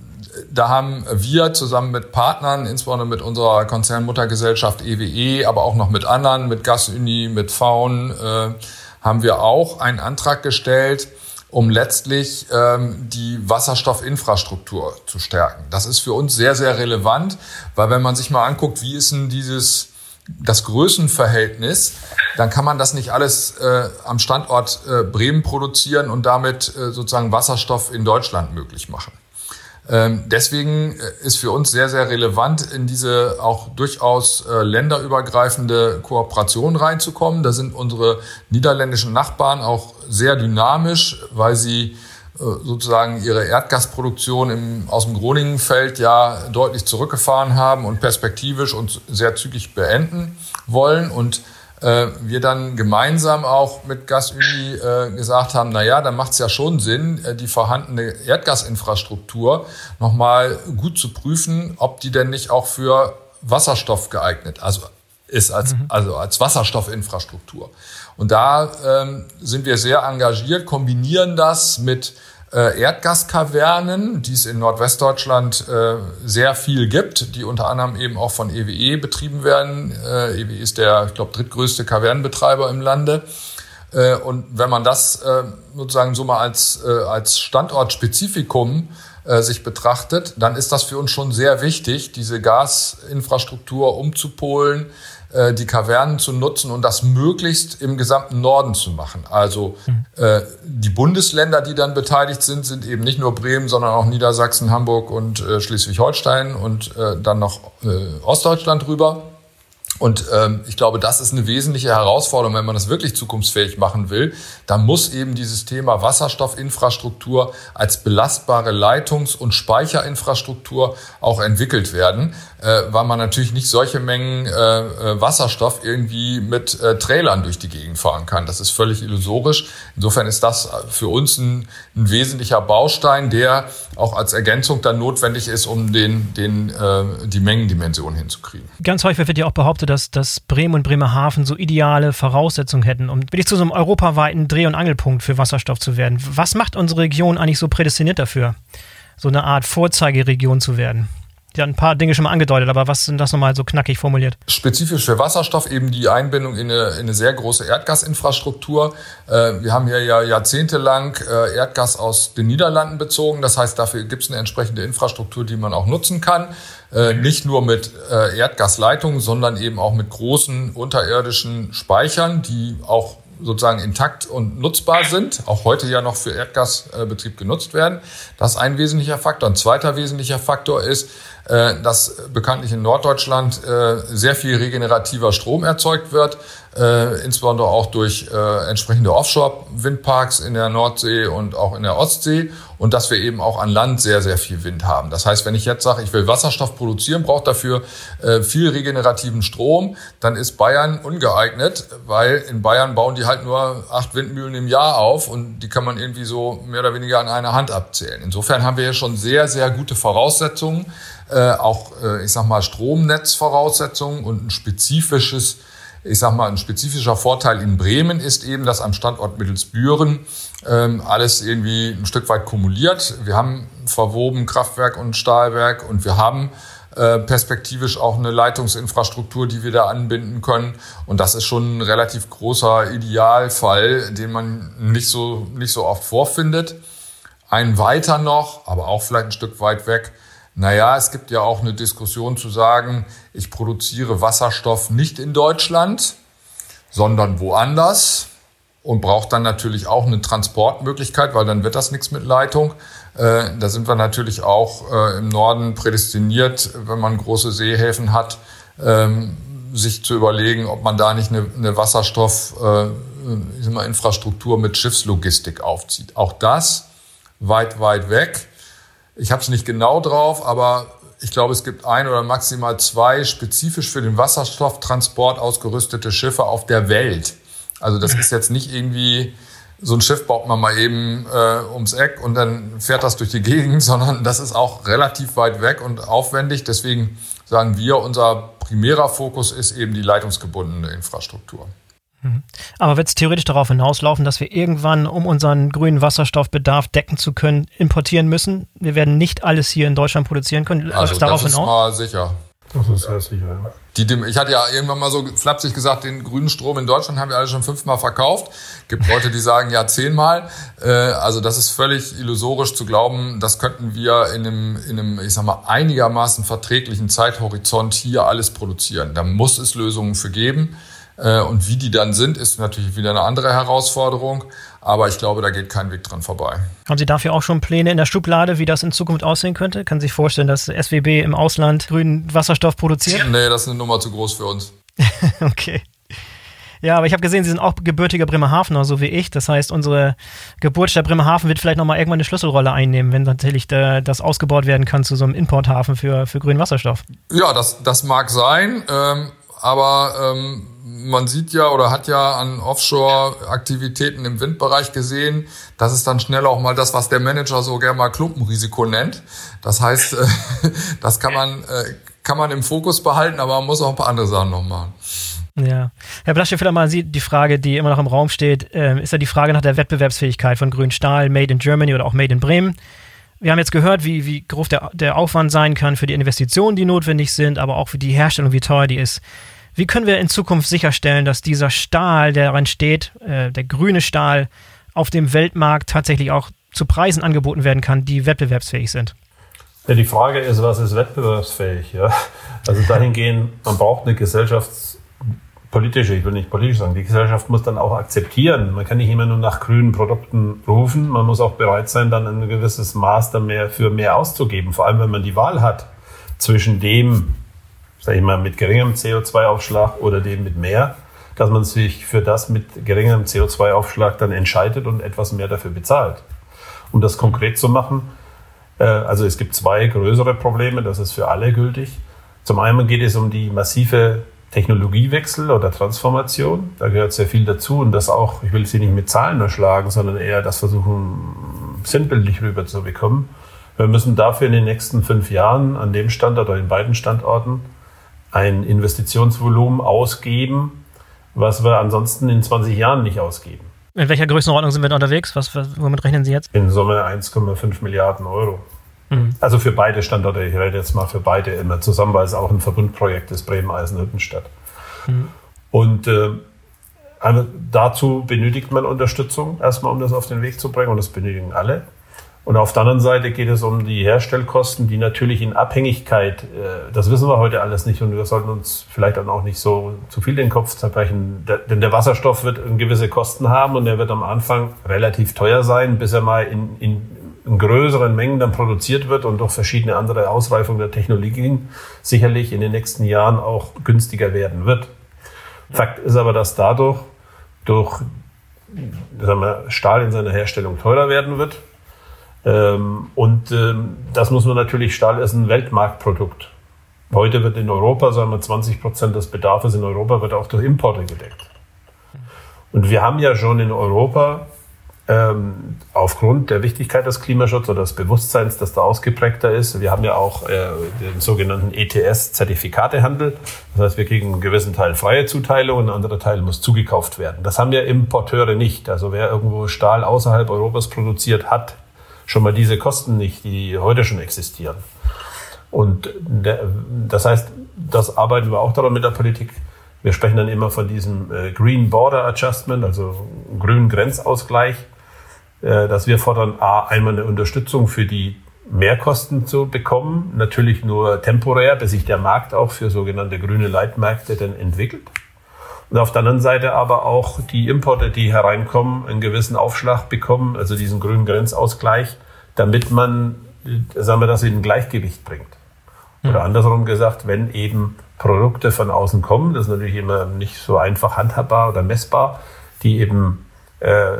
da haben wir zusammen mit Partnern, insbesondere mit unserer Konzernmuttergesellschaft EWE, e, aber auch noch mit anderen, mit GasUni, mit Faun, äh, haben wir auch einen Antrag gestellt, um letztlich ähm, die Wasserstoffinfrastruktur zu stärken. Das ist für uns sehr, sehr relevant, weil wenn man sich mal anguckt, wie ist denn dieses das Größenverhältnis, dann kann man das nicht alles äh, am Standort äh, Bremen produzieren und damit äh, sozusagen Wasserstoff in Deutschland möglich machen. Ähm, deswegen äh, ist für uns sehr, sehr relevant, in diese auch durchaus äh, länderübergreifende Kooperation reinzukommen. Da sind unsere niederländischen Nachbarn auch sehr dynamisch, weil sie äh, sozusagen ihre Erdgasproduktion im, aus dem Groningenfeld ja deutlich zurückgefahren haben und perspektivisch und sehr zügig beenden wollen. Und äh, wir dann gemeinsam auch mit GasUni äh, gesagt haben, na ja, dann macht es ja schon Sinn, äh, die vorhandene Erdgasinfrastruktur nochmal gut zu prüfen, ob die denn nicht auch für Wasserstoff geeignet also ist, als, mhm. also als Wasserstoffinfrastruktur. Und da ähm, sind wir sehr engagiert, kombinieren das mit äh, Erdgaskavernen, die es in Nordwestdeutschland äh, sehr viel gibt, die unter anderem eben auch von EWE e betrieben werden. Äh, EWE ist der, ich glaube, drittgrößte Kavernenbetreiber im Lande. Und wenn man das sozusagen so mal als, als Standortspezifikum sich betrachtet, dann ist das für uns schon sehr wichtig, diese Gasinfrastruktur umzupolen, äh, die Kavernen zu nutzen und das möglichst im gesamten Norden zu machen. Also äh, die Bundesländer, die dann beteiligt sind, sind eben nicht nur Bremen, sondern auch Niedersachsen, Hamburg und äh, Schleswig-Holstein und äh, dann noch äh, Ostdeutschland drüber. Und ähm, ich glaube, das ist eine wesentliche Herausforderung, wenn man das wirklich zukunftsfähig machen will. Da muss eben dieses Thema Wasserstoffinfrastruktur als belastbare Leitungs- und Speicherinfrastruktur auch entwickelt werden, äh, weil man natürlich nicht solche Mengen äh, äh, Wasserstoff irgendwie mit äh, Trailern durch die Gegend fahren kann. Das ist völlig illusorisch. Insofern ist das für uns ein, ein wesentlicher Baustein, der auch als Ergänzung dann notwendig ist, um den, den, äh, die Mengendimension hinzukriegen. Ganz häufig wird ja auch behauptet, dass, dass Bremen und Bremerhaven so ideale Voraussetzungen hätten, um wirklich zu so einem europaweiten Dreh- und Angelpunkt für Wasserstoff zu werden. Was macht unsere Region eigentlich so prädestiniert dafür, so eine Art Vorzeigeregion zu werden? Hat ein paar Dinge schon mal angedeutet, aber was sind das nochmal so knackig formuliert? Spezifisch für Wasserstoff eben die Einbindung in eine, in eine sehr große Erdgasinfrastruktur. Äh, wir haben hier ja jahrzehntelang äh, Erdgas aus den Niederlanden bezogen. Das heißt, dafür gibt es eine entsprechende Infrastruktur, die man auch nutzen kann. Äh, nicht nur mit Erdgasleitungen, sondern eben auch mit großen unterirdischen Speichern, die auch sozusagen intakt und nutzbar sind, auch heute ja noch für Erdgasbetrieb genutzt werden. Das ist ein wesentlicher Faktor. Ein zweiter wesentlicher Faktor ist, äh, dass bekanntlich in Norddeutschland äh, sehr viel regenerativer Strom erzeugt wird, äh, insbesondere auch durch entsprechende Offshore-Windparks in der Nordsee und auch in der Ostsee und dass wir eben auch an Land sehr, sehr viel Wind haben. Das heißt, wenn ich jetzt sage, ich will Wasserstoff produzieren, brauche dafür viel regenerativen Strom, dann ist Bayern ungeeignet, weil in Bayern bauen die halt nur acht Windmühlen im Jahr auf und die kann man irgendwie so mehr oder weniger an einer Hand abzählen. Insofern haben wir hier schon sehr, sehr gute Voraussetzungen, äh, auch, äh, ich sag mal, Stromnetzvoraussetzungen und ein spezifisches, ich sag mal, ein spezifischer Vorteil in Bremen ist eben, dass am Standort Mittelsbüren ähm, alles irgendwie ein Stück weit kumuliert. Wir haben verwoben Kraftwerk und Stahlwerk und wir haben äh, perspektivisch auch eine Leitungsinfrastruktur, die wir da anbinden können. Und das ist schon ein relativ großer Idealfall, den man nicht so, nicht so oft vorfindet. Ein weiter noch, aber auch vielleicht ein Stück weit weg, naja, es gibt ja auch eine Diskussion zu sagen, ich produziere Wasserstoff nicht in Deutschland, sondern woanders und braucht dann natürlich auch eine Transportmöglichkeit, weil dann wird das nichts mit Leitung. Äh, da sind wir natürlich auch äh, im Norden prädestiniert, wenn man große Seehäfen hat, ähm, sich zu überlegen, ob man da nicht eine, eine Wasserstoffinfrastruktur äh, mit Schiffslogistik aufzieht. Auch das weit, weit weg. Ich habe es nicht genau drauf, aber ich glaube, es gibt ein oder maximal zwei spezifisch für den Wasserstofftransport ausgerüstete Schiffe auf der Welt. Also das ist jetzt nicht irgendwie so ein Schiff baut man mal eben äh, ums Eck und dann fährt das durch die Gegend, sondern das ist auch relativ weit weg und aufwendig. Deswegen sagen wir, unser primärer Fokus ist eben die leitungsgebundene Infrastruktur. Mhm. Aber wird es theoretisch darauf hinauslaufen, dass wir irgendwann, um unseren grünen Wasserstoffbedarf decken zu können, importieren müssen? Wir werden nicht alles hier in Deutschland produzieren können. Also darauf das ist hinaus? mal sicher. Das ist ja sicher. Ja. Die, ich hatte ja irgendwann mal so flapsig gesagt, den grünen Strom in Deutschland haben wir alle schon fünfmal verkauft. Gibt Leute, die sagen ja zehnmal. Äh, also das ist völlig illusorisch zu glauben, das könnten wir in einem, in einem, ich sag mal, einigermaßen verträglichen Zeithorizont hier alles produzieren. Da muss es Lösungen für geben. Äh, und wie die dann sind, ist natürlich wieder eine andere Herausforderung. Aber ich glaube, da geht kein Weg dran vorbei. Haben Sie dafür auch schon Pläne in der Schublade, wie das in Zukunft aussehen könnte? Kann sich vorstellen, dass SWB im Ausland grünen Wasserstoff produziert? Nee, das ist eine Nummer zu groß für uns. okay. Ja, aber ich habe gesehen, Sie sind auch gebürtiger Bremerhavener, so wie ich. Das heißt, unsere Geburtsstadt Bremerhaven wird vielleicht nochmal irgendwann eine Schlüsselrolle einnehmen, wenn natürlich das ausgebaut werden kann zu so einem Importhafen für, für grünen Wasserstoff. Ja, das, das mag sein. Ähm, aber ähm, man sieht ja oder hat ja an Offshore-Aktivitäten im Windbereich gesehen, das ist dann schnell auch mal das, was der Manager so gerne mal Klumpenrisiko nennt. Das heißt, äh, das kann man, äh, kann man im Fokus behalten, aber man muss auch ein paar andere Sachen noch machen. Ja. Herr Blasche, vielleicht mal Sie, die Frage, die immer noch im Raum steht, äh, ist ja die Frage nach der Wettbewerbsfähigkeit von Grün Stahl, Made in Germany oder auch Made in Bremen. Wir haben jetzt gehört, wie, wie groß der, der Aufwand sein kann für die Investitionen, die notwendig sind, aber auch für die Herstellung, wie teuer die ist. Wie können wir in Zukunft sicherstellen, dass dieser Stahl, der daran steht, äh, der grüne Stahl, auf dem Weltmarkt tatsächlich auch zu Preisen angeboten werden kann, die wettbewerbsfähig sind? Ja, die Frage ist, was ist wettbewerbsfähig? Ja? Also dahingehend, man braucht eine gesellschaftspolitische, ich will nicht politisch sagen, die Gesellschaft muss dann auch akzeptieren. Man kann nicht immer nur nach grünen Produkten rufen, man muss auch bereit sein, dann ein gewisses Maß mehr für mehr auszugeben. Vor allem, wenn man die Wahl hat zwischen dem, sage ich mal, mit geringem CO2-Aufschlag oder dem mit mehr, dass man sich für das mit geringem CO2-Aufschlag dann entscheidet und etwas mehr dafür bezahlt. Um das konkret zu machen, äh, also es gibt zwei größere Probleme, das ist für alle gültig. Zum einen geht es um die massive Technologiewechsel oder Transformation. Da gehört sehr viel dazu und das auch, ich will sie nicht mit Zahlen erschlagen, sondern eher das versuchen, sinnbildlich rüberzubekommen. Wir müssen dafür in den nächsten fünf Jahren an dem Standort oder in beiden Standorten ein Investitionsvolumen ausgeben, was wir ansonsten in 20 Jahren nicht ausgeben. In welcher Größenordnung sind wir da unterwegs? Was, womit rechnen Sie jetzt? In Summe 1,5 Milliarden Euro. Mhm. Also für beide Standorte, ich rede jetzt mal für beide immer zusammen, weil es auch ein Verbundprojekt ist, Bremen-Eisenhüttenstadt. Mhm. Und äh, also dazu benötigt man Unterstützung, erstmal um das auf den Weg zu bringen, und das benötigen alle. Und auf der anderen Seite geht es um die Herstellkosten, die natürlich in Abhängigkeit, äh, das wissen wir heute alles nicht und wir sollten uns vielleicht dann auch nicht so zu viel den Kopf zerbrechen, denn der Wasserstoff wird gewisse Kosten haben und er wird am Anfang relativ teuer sein, bis er mal in, in, in größeren Mengen dann produziert wird und durch verschiedene andere Ausreifungen der Technologien sicherlich in den nächsten Jahren auch günstiger werden wird. Fakt ist aber, dass dadurch durch sagen wir, Stahl in seiner Herstellung teurer werden wird und ähm, das muss man natürlich, Stahl ist ein Weltmarktprodukt. Heute wird in Europa, sagen wir 20 Prozent des Bedarfs in Europa wird auch durch Importe gedeckt. Und wir haben ja schon in Europa ähm, aufgrund der Wichtigkeit des Klimaschutzes oder des Bewusstseins, das da ausgeprägter ist, wir haben ja auch äh, den sogenannten ETS-Zertifikatehandel. Das heißt, wir kriegen einen gewissen Teil freie Zuteilung und ein anderer Teil muss zugekauft werden. Das haben ja Importeure nicht. Also wer irgendwo Stahl außerhalb Europas produziert, hat schon mal diese Kosten nicht, die heute schon existieren. Und das heißt, das arbeiten wir auch daran mit der Politik. Wir sprechen dann immer von diesem äh, Green Border Adjustment, also grünen Grenzausgleich, äh, dass wir fordern, A, einmal eine Unterstützung für die Mehrkosten zu bekommen, natürlich nur temporär, bis sich der Markt auch für sogenannte grüne Leitmärkte dann entwickelt. Und auf der anderen Seite aber auch die Importe, die hereinkommen, einen gewissen Aufschlag bekommen, also diesen grünen Grenzausgleich, damit man, sagen wir, das in ein Gleichgewicht bringt. Oder mhm. andersrum gesagt, wenn eben Produkte von außen kommen, das ist natürlich immer nicht so einfach handhabbar oder messbar, die eben äh,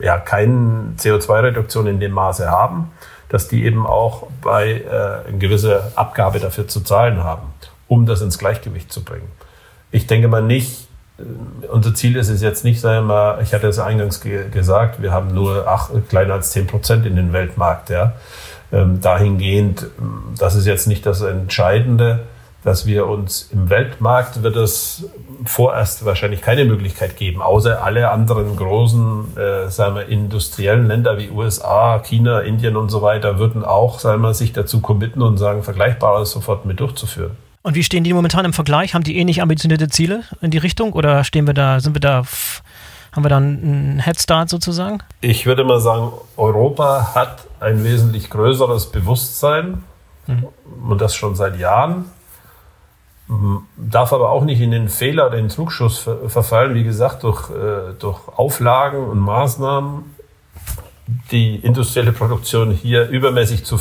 ja, keine CO2-Reduktion in dem Maße haben, dass die eben auch bei äh, eine gewisse Abgabe dafür zu zahlen haben, um das ins Gleichgewicht zu bringen. Ich denke mal nicht, unser Ziel ist es jetzt nicht, sagen wir mal, ich hatte es eingangs ge gesagt, wir haben nur acht, kleiner als 10 Prozent in den Weltmarkt. Ja. Ähm, dahingehend, das ist jetzt nicht das Entscheidende, dass wir uns im Weltmarkt wird es vorerst wahrscheinlich keine Möglichkeit geben, außer alle anderen großen, äh, sagen wir, industriellen Länder wie USA, China, Indien und so weiter würden auch, sagen wir, sich dazu committen und sagen, Vergleichbares sofort mit durchzuführen. Und wie stehen die momentan im Vergleich? Haben die ähnlich ambitionierte Ziele in die Richtung oder stehen wir da, sind wir da, haben wir da einen Headstart sozusagen? Ich würde mal sagen, Europa hat ein wesentlich größeres Bewusstsein mhm. und das schon seit Jahren. Darf aber auch nicht in den Fehler, den Trugschuss verfallen, wie gesagt, durch, äh, durch Auflagen und Maßnahmen die industrielle Produktion hier übermäßig zu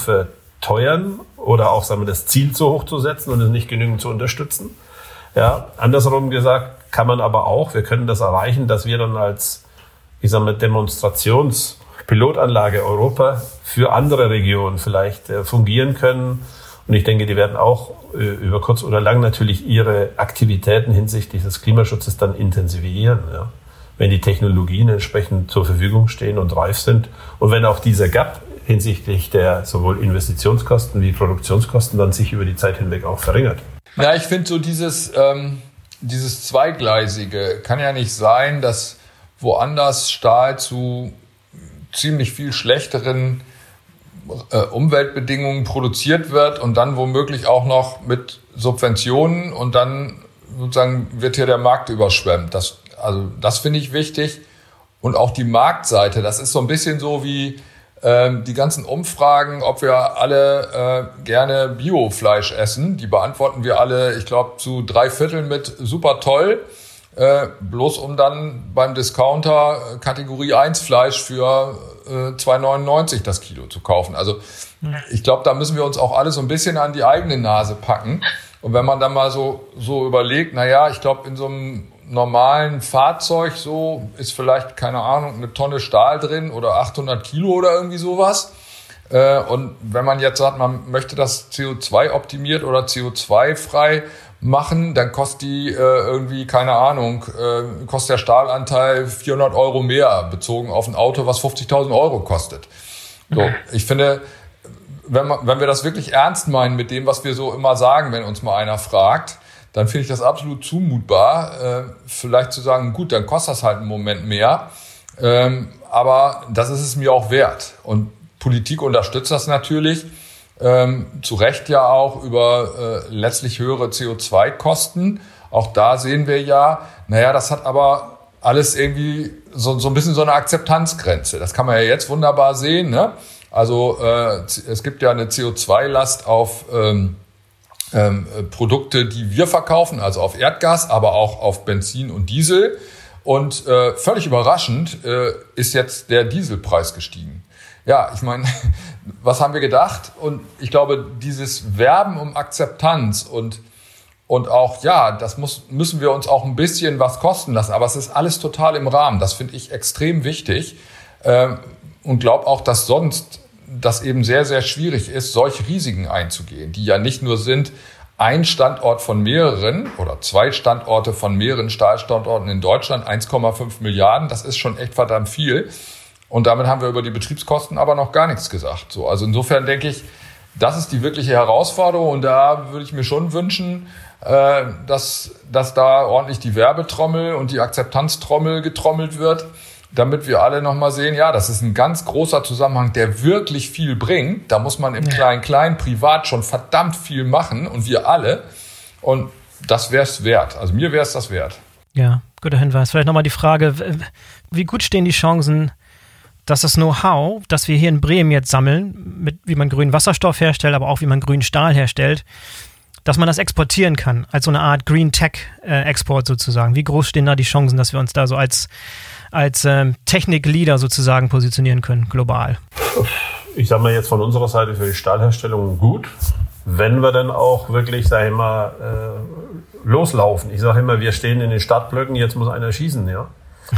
verteuern oder auch sagen wir, das Ziel zu hoch zu setzen und es nicht genügend zu unterstützen. Ja, andersherum gesagt kann man aber auch, wir können das erreichen, dass wir dann als, ich sage mal, Demonstrationspilotanlage Europa für andere Regionen vielleicht äh, fungieren können. Und ich denke, die werden auch äh, über kurz oder lang natürlich ihre Aktivitäten hinsichtlich des Klimaschutzes dann intensivieren. Ja. Wenn die Technologien entsprechend zur Verfügung stehen und reif sind und wenn auch dieser Gap hinsichtlich der sowohl Investitionskosten wie Produktionskosten dann sich über die Zeit hinweg auch verringert. Ja, ich finde so dieses, ähm, dieses Zweigleisige kann ja nicht sein, dass woanders Stahl zu ziemlich viel schlechteren äh, Umweltbedingungen produziert wird und dann womöglich auch noch mit Subventionen und dann sozusagen wird hier der Markt überschwemmt. Das, also das finde ich wichtig. Und auch die Marktseite, das ist so ein bisschen so wie ähm, die ganzen Umfragen, ob wir alle äh, gerne Biofleisch essen, die beantworten wir alle, ich glaube, zu drei Vierteln mit super toll. Äh, bloß um dann beim Discounter Kategorie 1 Fleisch für äh, 2,99 das Kilo zu kaufen. Also ich glaube, da müssen wir uns auch alle so ein bisschen an die eigene Nase packen. Und wenn man dann mal so, so überlegt, na ja, ich glaube, in so einem normalen Fahrzeug so ist vielleicht, keine Ahnung, eine Tonne Stahl drin oder 800 Kilo oder irgendwie sowas. Äh, und wenn man jetzt sagt, man möchte das CO2 optimiert oder CO2 frei machen, dann kostet die äh, irgendwie, keine Ahnung, äh, kostet der Stahlanteil 400 Euro mehr, bezogen auf ein Auto, was 50.000 Euro kostet. So, ich finde, wenn, man, wenn wir das wirklich ernst meinen mit dem, was wir so immer sagen, wenn uns mal einer fragt, dann finde ich das absolut zumutbar, äh, vielleicht zu sagen, gut, dann kostet das halt einen Moment mehr, ähm, aber das ist es mir auch wert. Und Politik unterstützt das natürlich, ähm, zu Recht ja auch über äh, letztlich höhere CO2-Kosten. Auch da sehen wir ja, naja, das hat aber alles irgendwie so, so ein bisschen so eine Akzeptanzgrenze. Das kann man ja jetzt wunderbar sehen. Ne? Also äh, es gibt ja eine CO2-Last auf ähm, ähm, Produkte, die wir verkaufen, also auf Erdgas, aber auch auf Benzin und Diesel. Und äh, völlig überraschend äh, ist jetzt der Dieselpreis gestiegen. Ja, ich meine, was haben wir gedacht? Und ich glaube, dieses Werben um Akzeptanz und und auch, ja, das muss, müssen wir uns auch ein bisschen was kosten lassen. Aber es ist alles total im Rahmen. Das finde ich extrem wichtig. Ähm, und glaube auch, dass sonst das eben sehr, sehr schwierig ist, solche Risiken einzugehen, die ja nicht nur sind, ein Standort von mehreren oder zwei Standorte von mehreren Stahlstandorten in Deutschland, 1,5 Milliarden, das ist schon echt verdammt viel. Und damit haben wir über die Betriebskosten aber noch gar nichts gesagt. So, also insofern denke ich, das ist die wirkliche Herausforderung und da würde ich mir schon wünschen, äh, dass, dass da ordentlich die Werbetrommel und die Akzeptanztrommel getrommelt wird damit wir alle nochmal sehen, ja, das ist ein ganz großer Zusammenhang, der wirklich viel bringt. Da muss man im Klein-Klein privat schon verdammt viel machen und wir alle. Und das wäre es wert. Also mir wäre es das wert. Ja, guter Hinweis. Vielleicht nochmal die Frage, wie gut stehen die Chancen, dass das Know-how, das wir hier in Bremen jetzt sammeln, mit wie man grünen Wasserstoff herstellt, aber auch wie man grünen Stahl herstellt, dass man das exportieren kann, als so eine Art Green Tech-Export äh, sozusagen. Wie groß stehen da die Chancen, dass wir uns da so als als ähm, Technik-Leader sozusagen positionieren können, global? Ich sage mal jetzt von unserer Seite für die Stahlherstellung gut. Wenn wir dann auch wirklich, sage ich mal, äh, loslaufen. Ich sage immer, wir stehen in den Startblöcken, jetzt muss einer schießen, ja.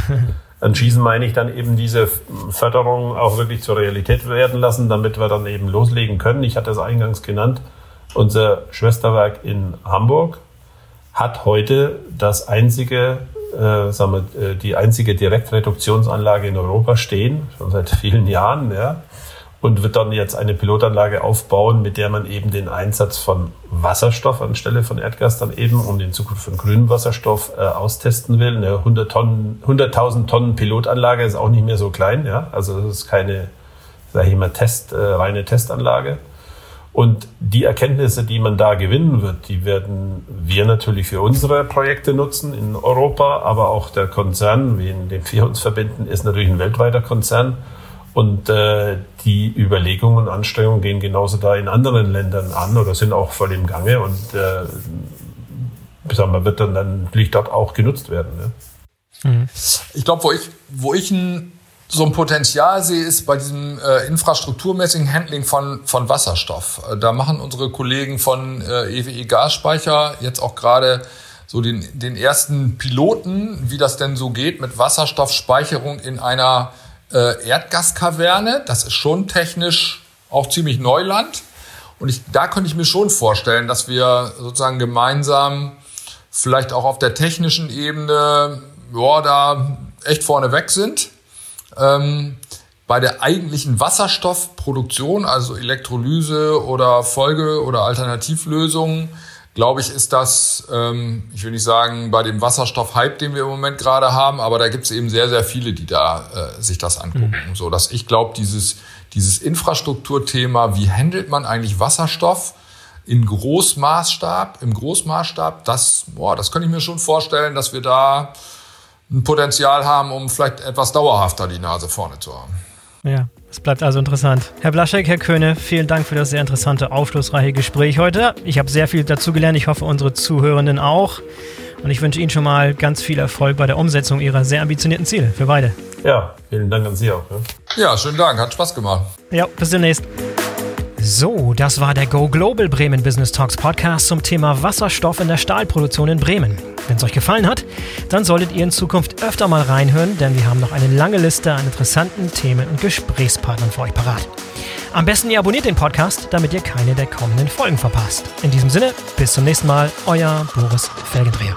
An Schießen meine ich dann eben diese Förderung auch wirklich zur Realität werden lassen, damit wir dann eben loslegen können. Ich hatte es eingangs genannt. Unser Schwesterwerk in Hamburg hat heute das einzige äh, sagen wir, äh, die einzige Direktreduktionsanlage in Europa stehen, schon seit vielen Jahren, ja, und wird dann jetzt eine Pilotanlage aufbauen, mit der man eben den Einsatz von Wasserstoff anstelle von Erdgas dann eben und in Zukunft von grünem Wasserstoff äh, austesten will. Eine 100 Tonnen, 100.000 Tonnen Pilotanlage ist auch nicht mehr so klein, ja, also das ist keine, sage ich mal, Test, äh, reine Testanlage. Und die Erkenntnisse, die man da gewinnen wird, die werden wir natürlich für unsere Projekte nutzen in Europa, aber auch der Konzern, wie in dem wir uns verbinden, ist natürlich ein weltweiter Konzern. Und äh, die Überlegungen und Anstrengungen gehen genauso da in anderen Ländern an oder sind auch voll im Gange und äh, sagen wir, wird dann, natürlich dort auch genutzt werden. Ne? Ich glaube, wo ich, wo ich ein so ein Potenzial sehe, ist bei diesem äh, infrastrukturmäßigen Handling von, von Wasserstoff. Äh, da machen unsere Kollegen von äh, EWE Gasspeicher jetzt auch gerade so den, den ersten Piloten, wie das denn so geht mit Wasserstoffspeicherung in einer äh, Erdgaskaverne. Das ist schon technisch auch ziemlich Neuland. Und ich, da könnte ich mir schon vorstellen, dass wir sozusagen gemeinsam vielleicht auch auf der technischen Ebene ja, da echt vorne weg sind ähm, bei der eigentlichen Wasserstoffproduktion, also Elektrolyse oder Folge- oder Alternativlösungen, glaube ich, ist das, ähm, ich will nicht sagen, bei dem Wasserstoff-Hype, den wir im Moment gerade haben, aber da gibt es eben sehr, sehr viele, die da äh, sich das angucken. Mhm. So dass ich glaube, dieses, dieses Infrastrukturthema, wie handelt man eigentlich Wasserstoff in Großmaßstab, im Großmaßstab, das, boah, das könnte ich mir schon vorstellen, dass wir da ein Potenzial haben, um vielleicht etwas dauerhafter die Nase vorne zu haben. Ja, es bleibt also interessant. Herr Blaschek, Herr Köhne, vielen Dank für das sehr interessante, aufschlussreiche Gespräch heute. Ich habe sehr viel dazugelernt. Ich hoffe, unsere Zuhörenden auch. Und ich wünsche Ihnen schon mal ganz viel Erfolg bei der Umsetzung Ihrer sehr ambitionierten Ziele für beide. Ja, vielen Dank an Sie auch. Ja, ja schönen Dank. Hat Spaß gemacht. Ja, bis demnächst. So, das war der Go Global Bremen Business Talks Podcast zum Thema Wasserstoff in der Stahlproduktion in Bremen. Wenn es euch gefallen hat, dann solltet ihr in Zukunft öfter mal reinhören, denn wir haben noch eine lange Liste an interessanten Themen und Gesprächspartnern für euch parat. Am besten ihr abonniert den Podcast, damit ihr keine der kommenden Folgen verpasst. In diesem Sinne, bis zum nächsten Mal, euer Boris Felgendreher.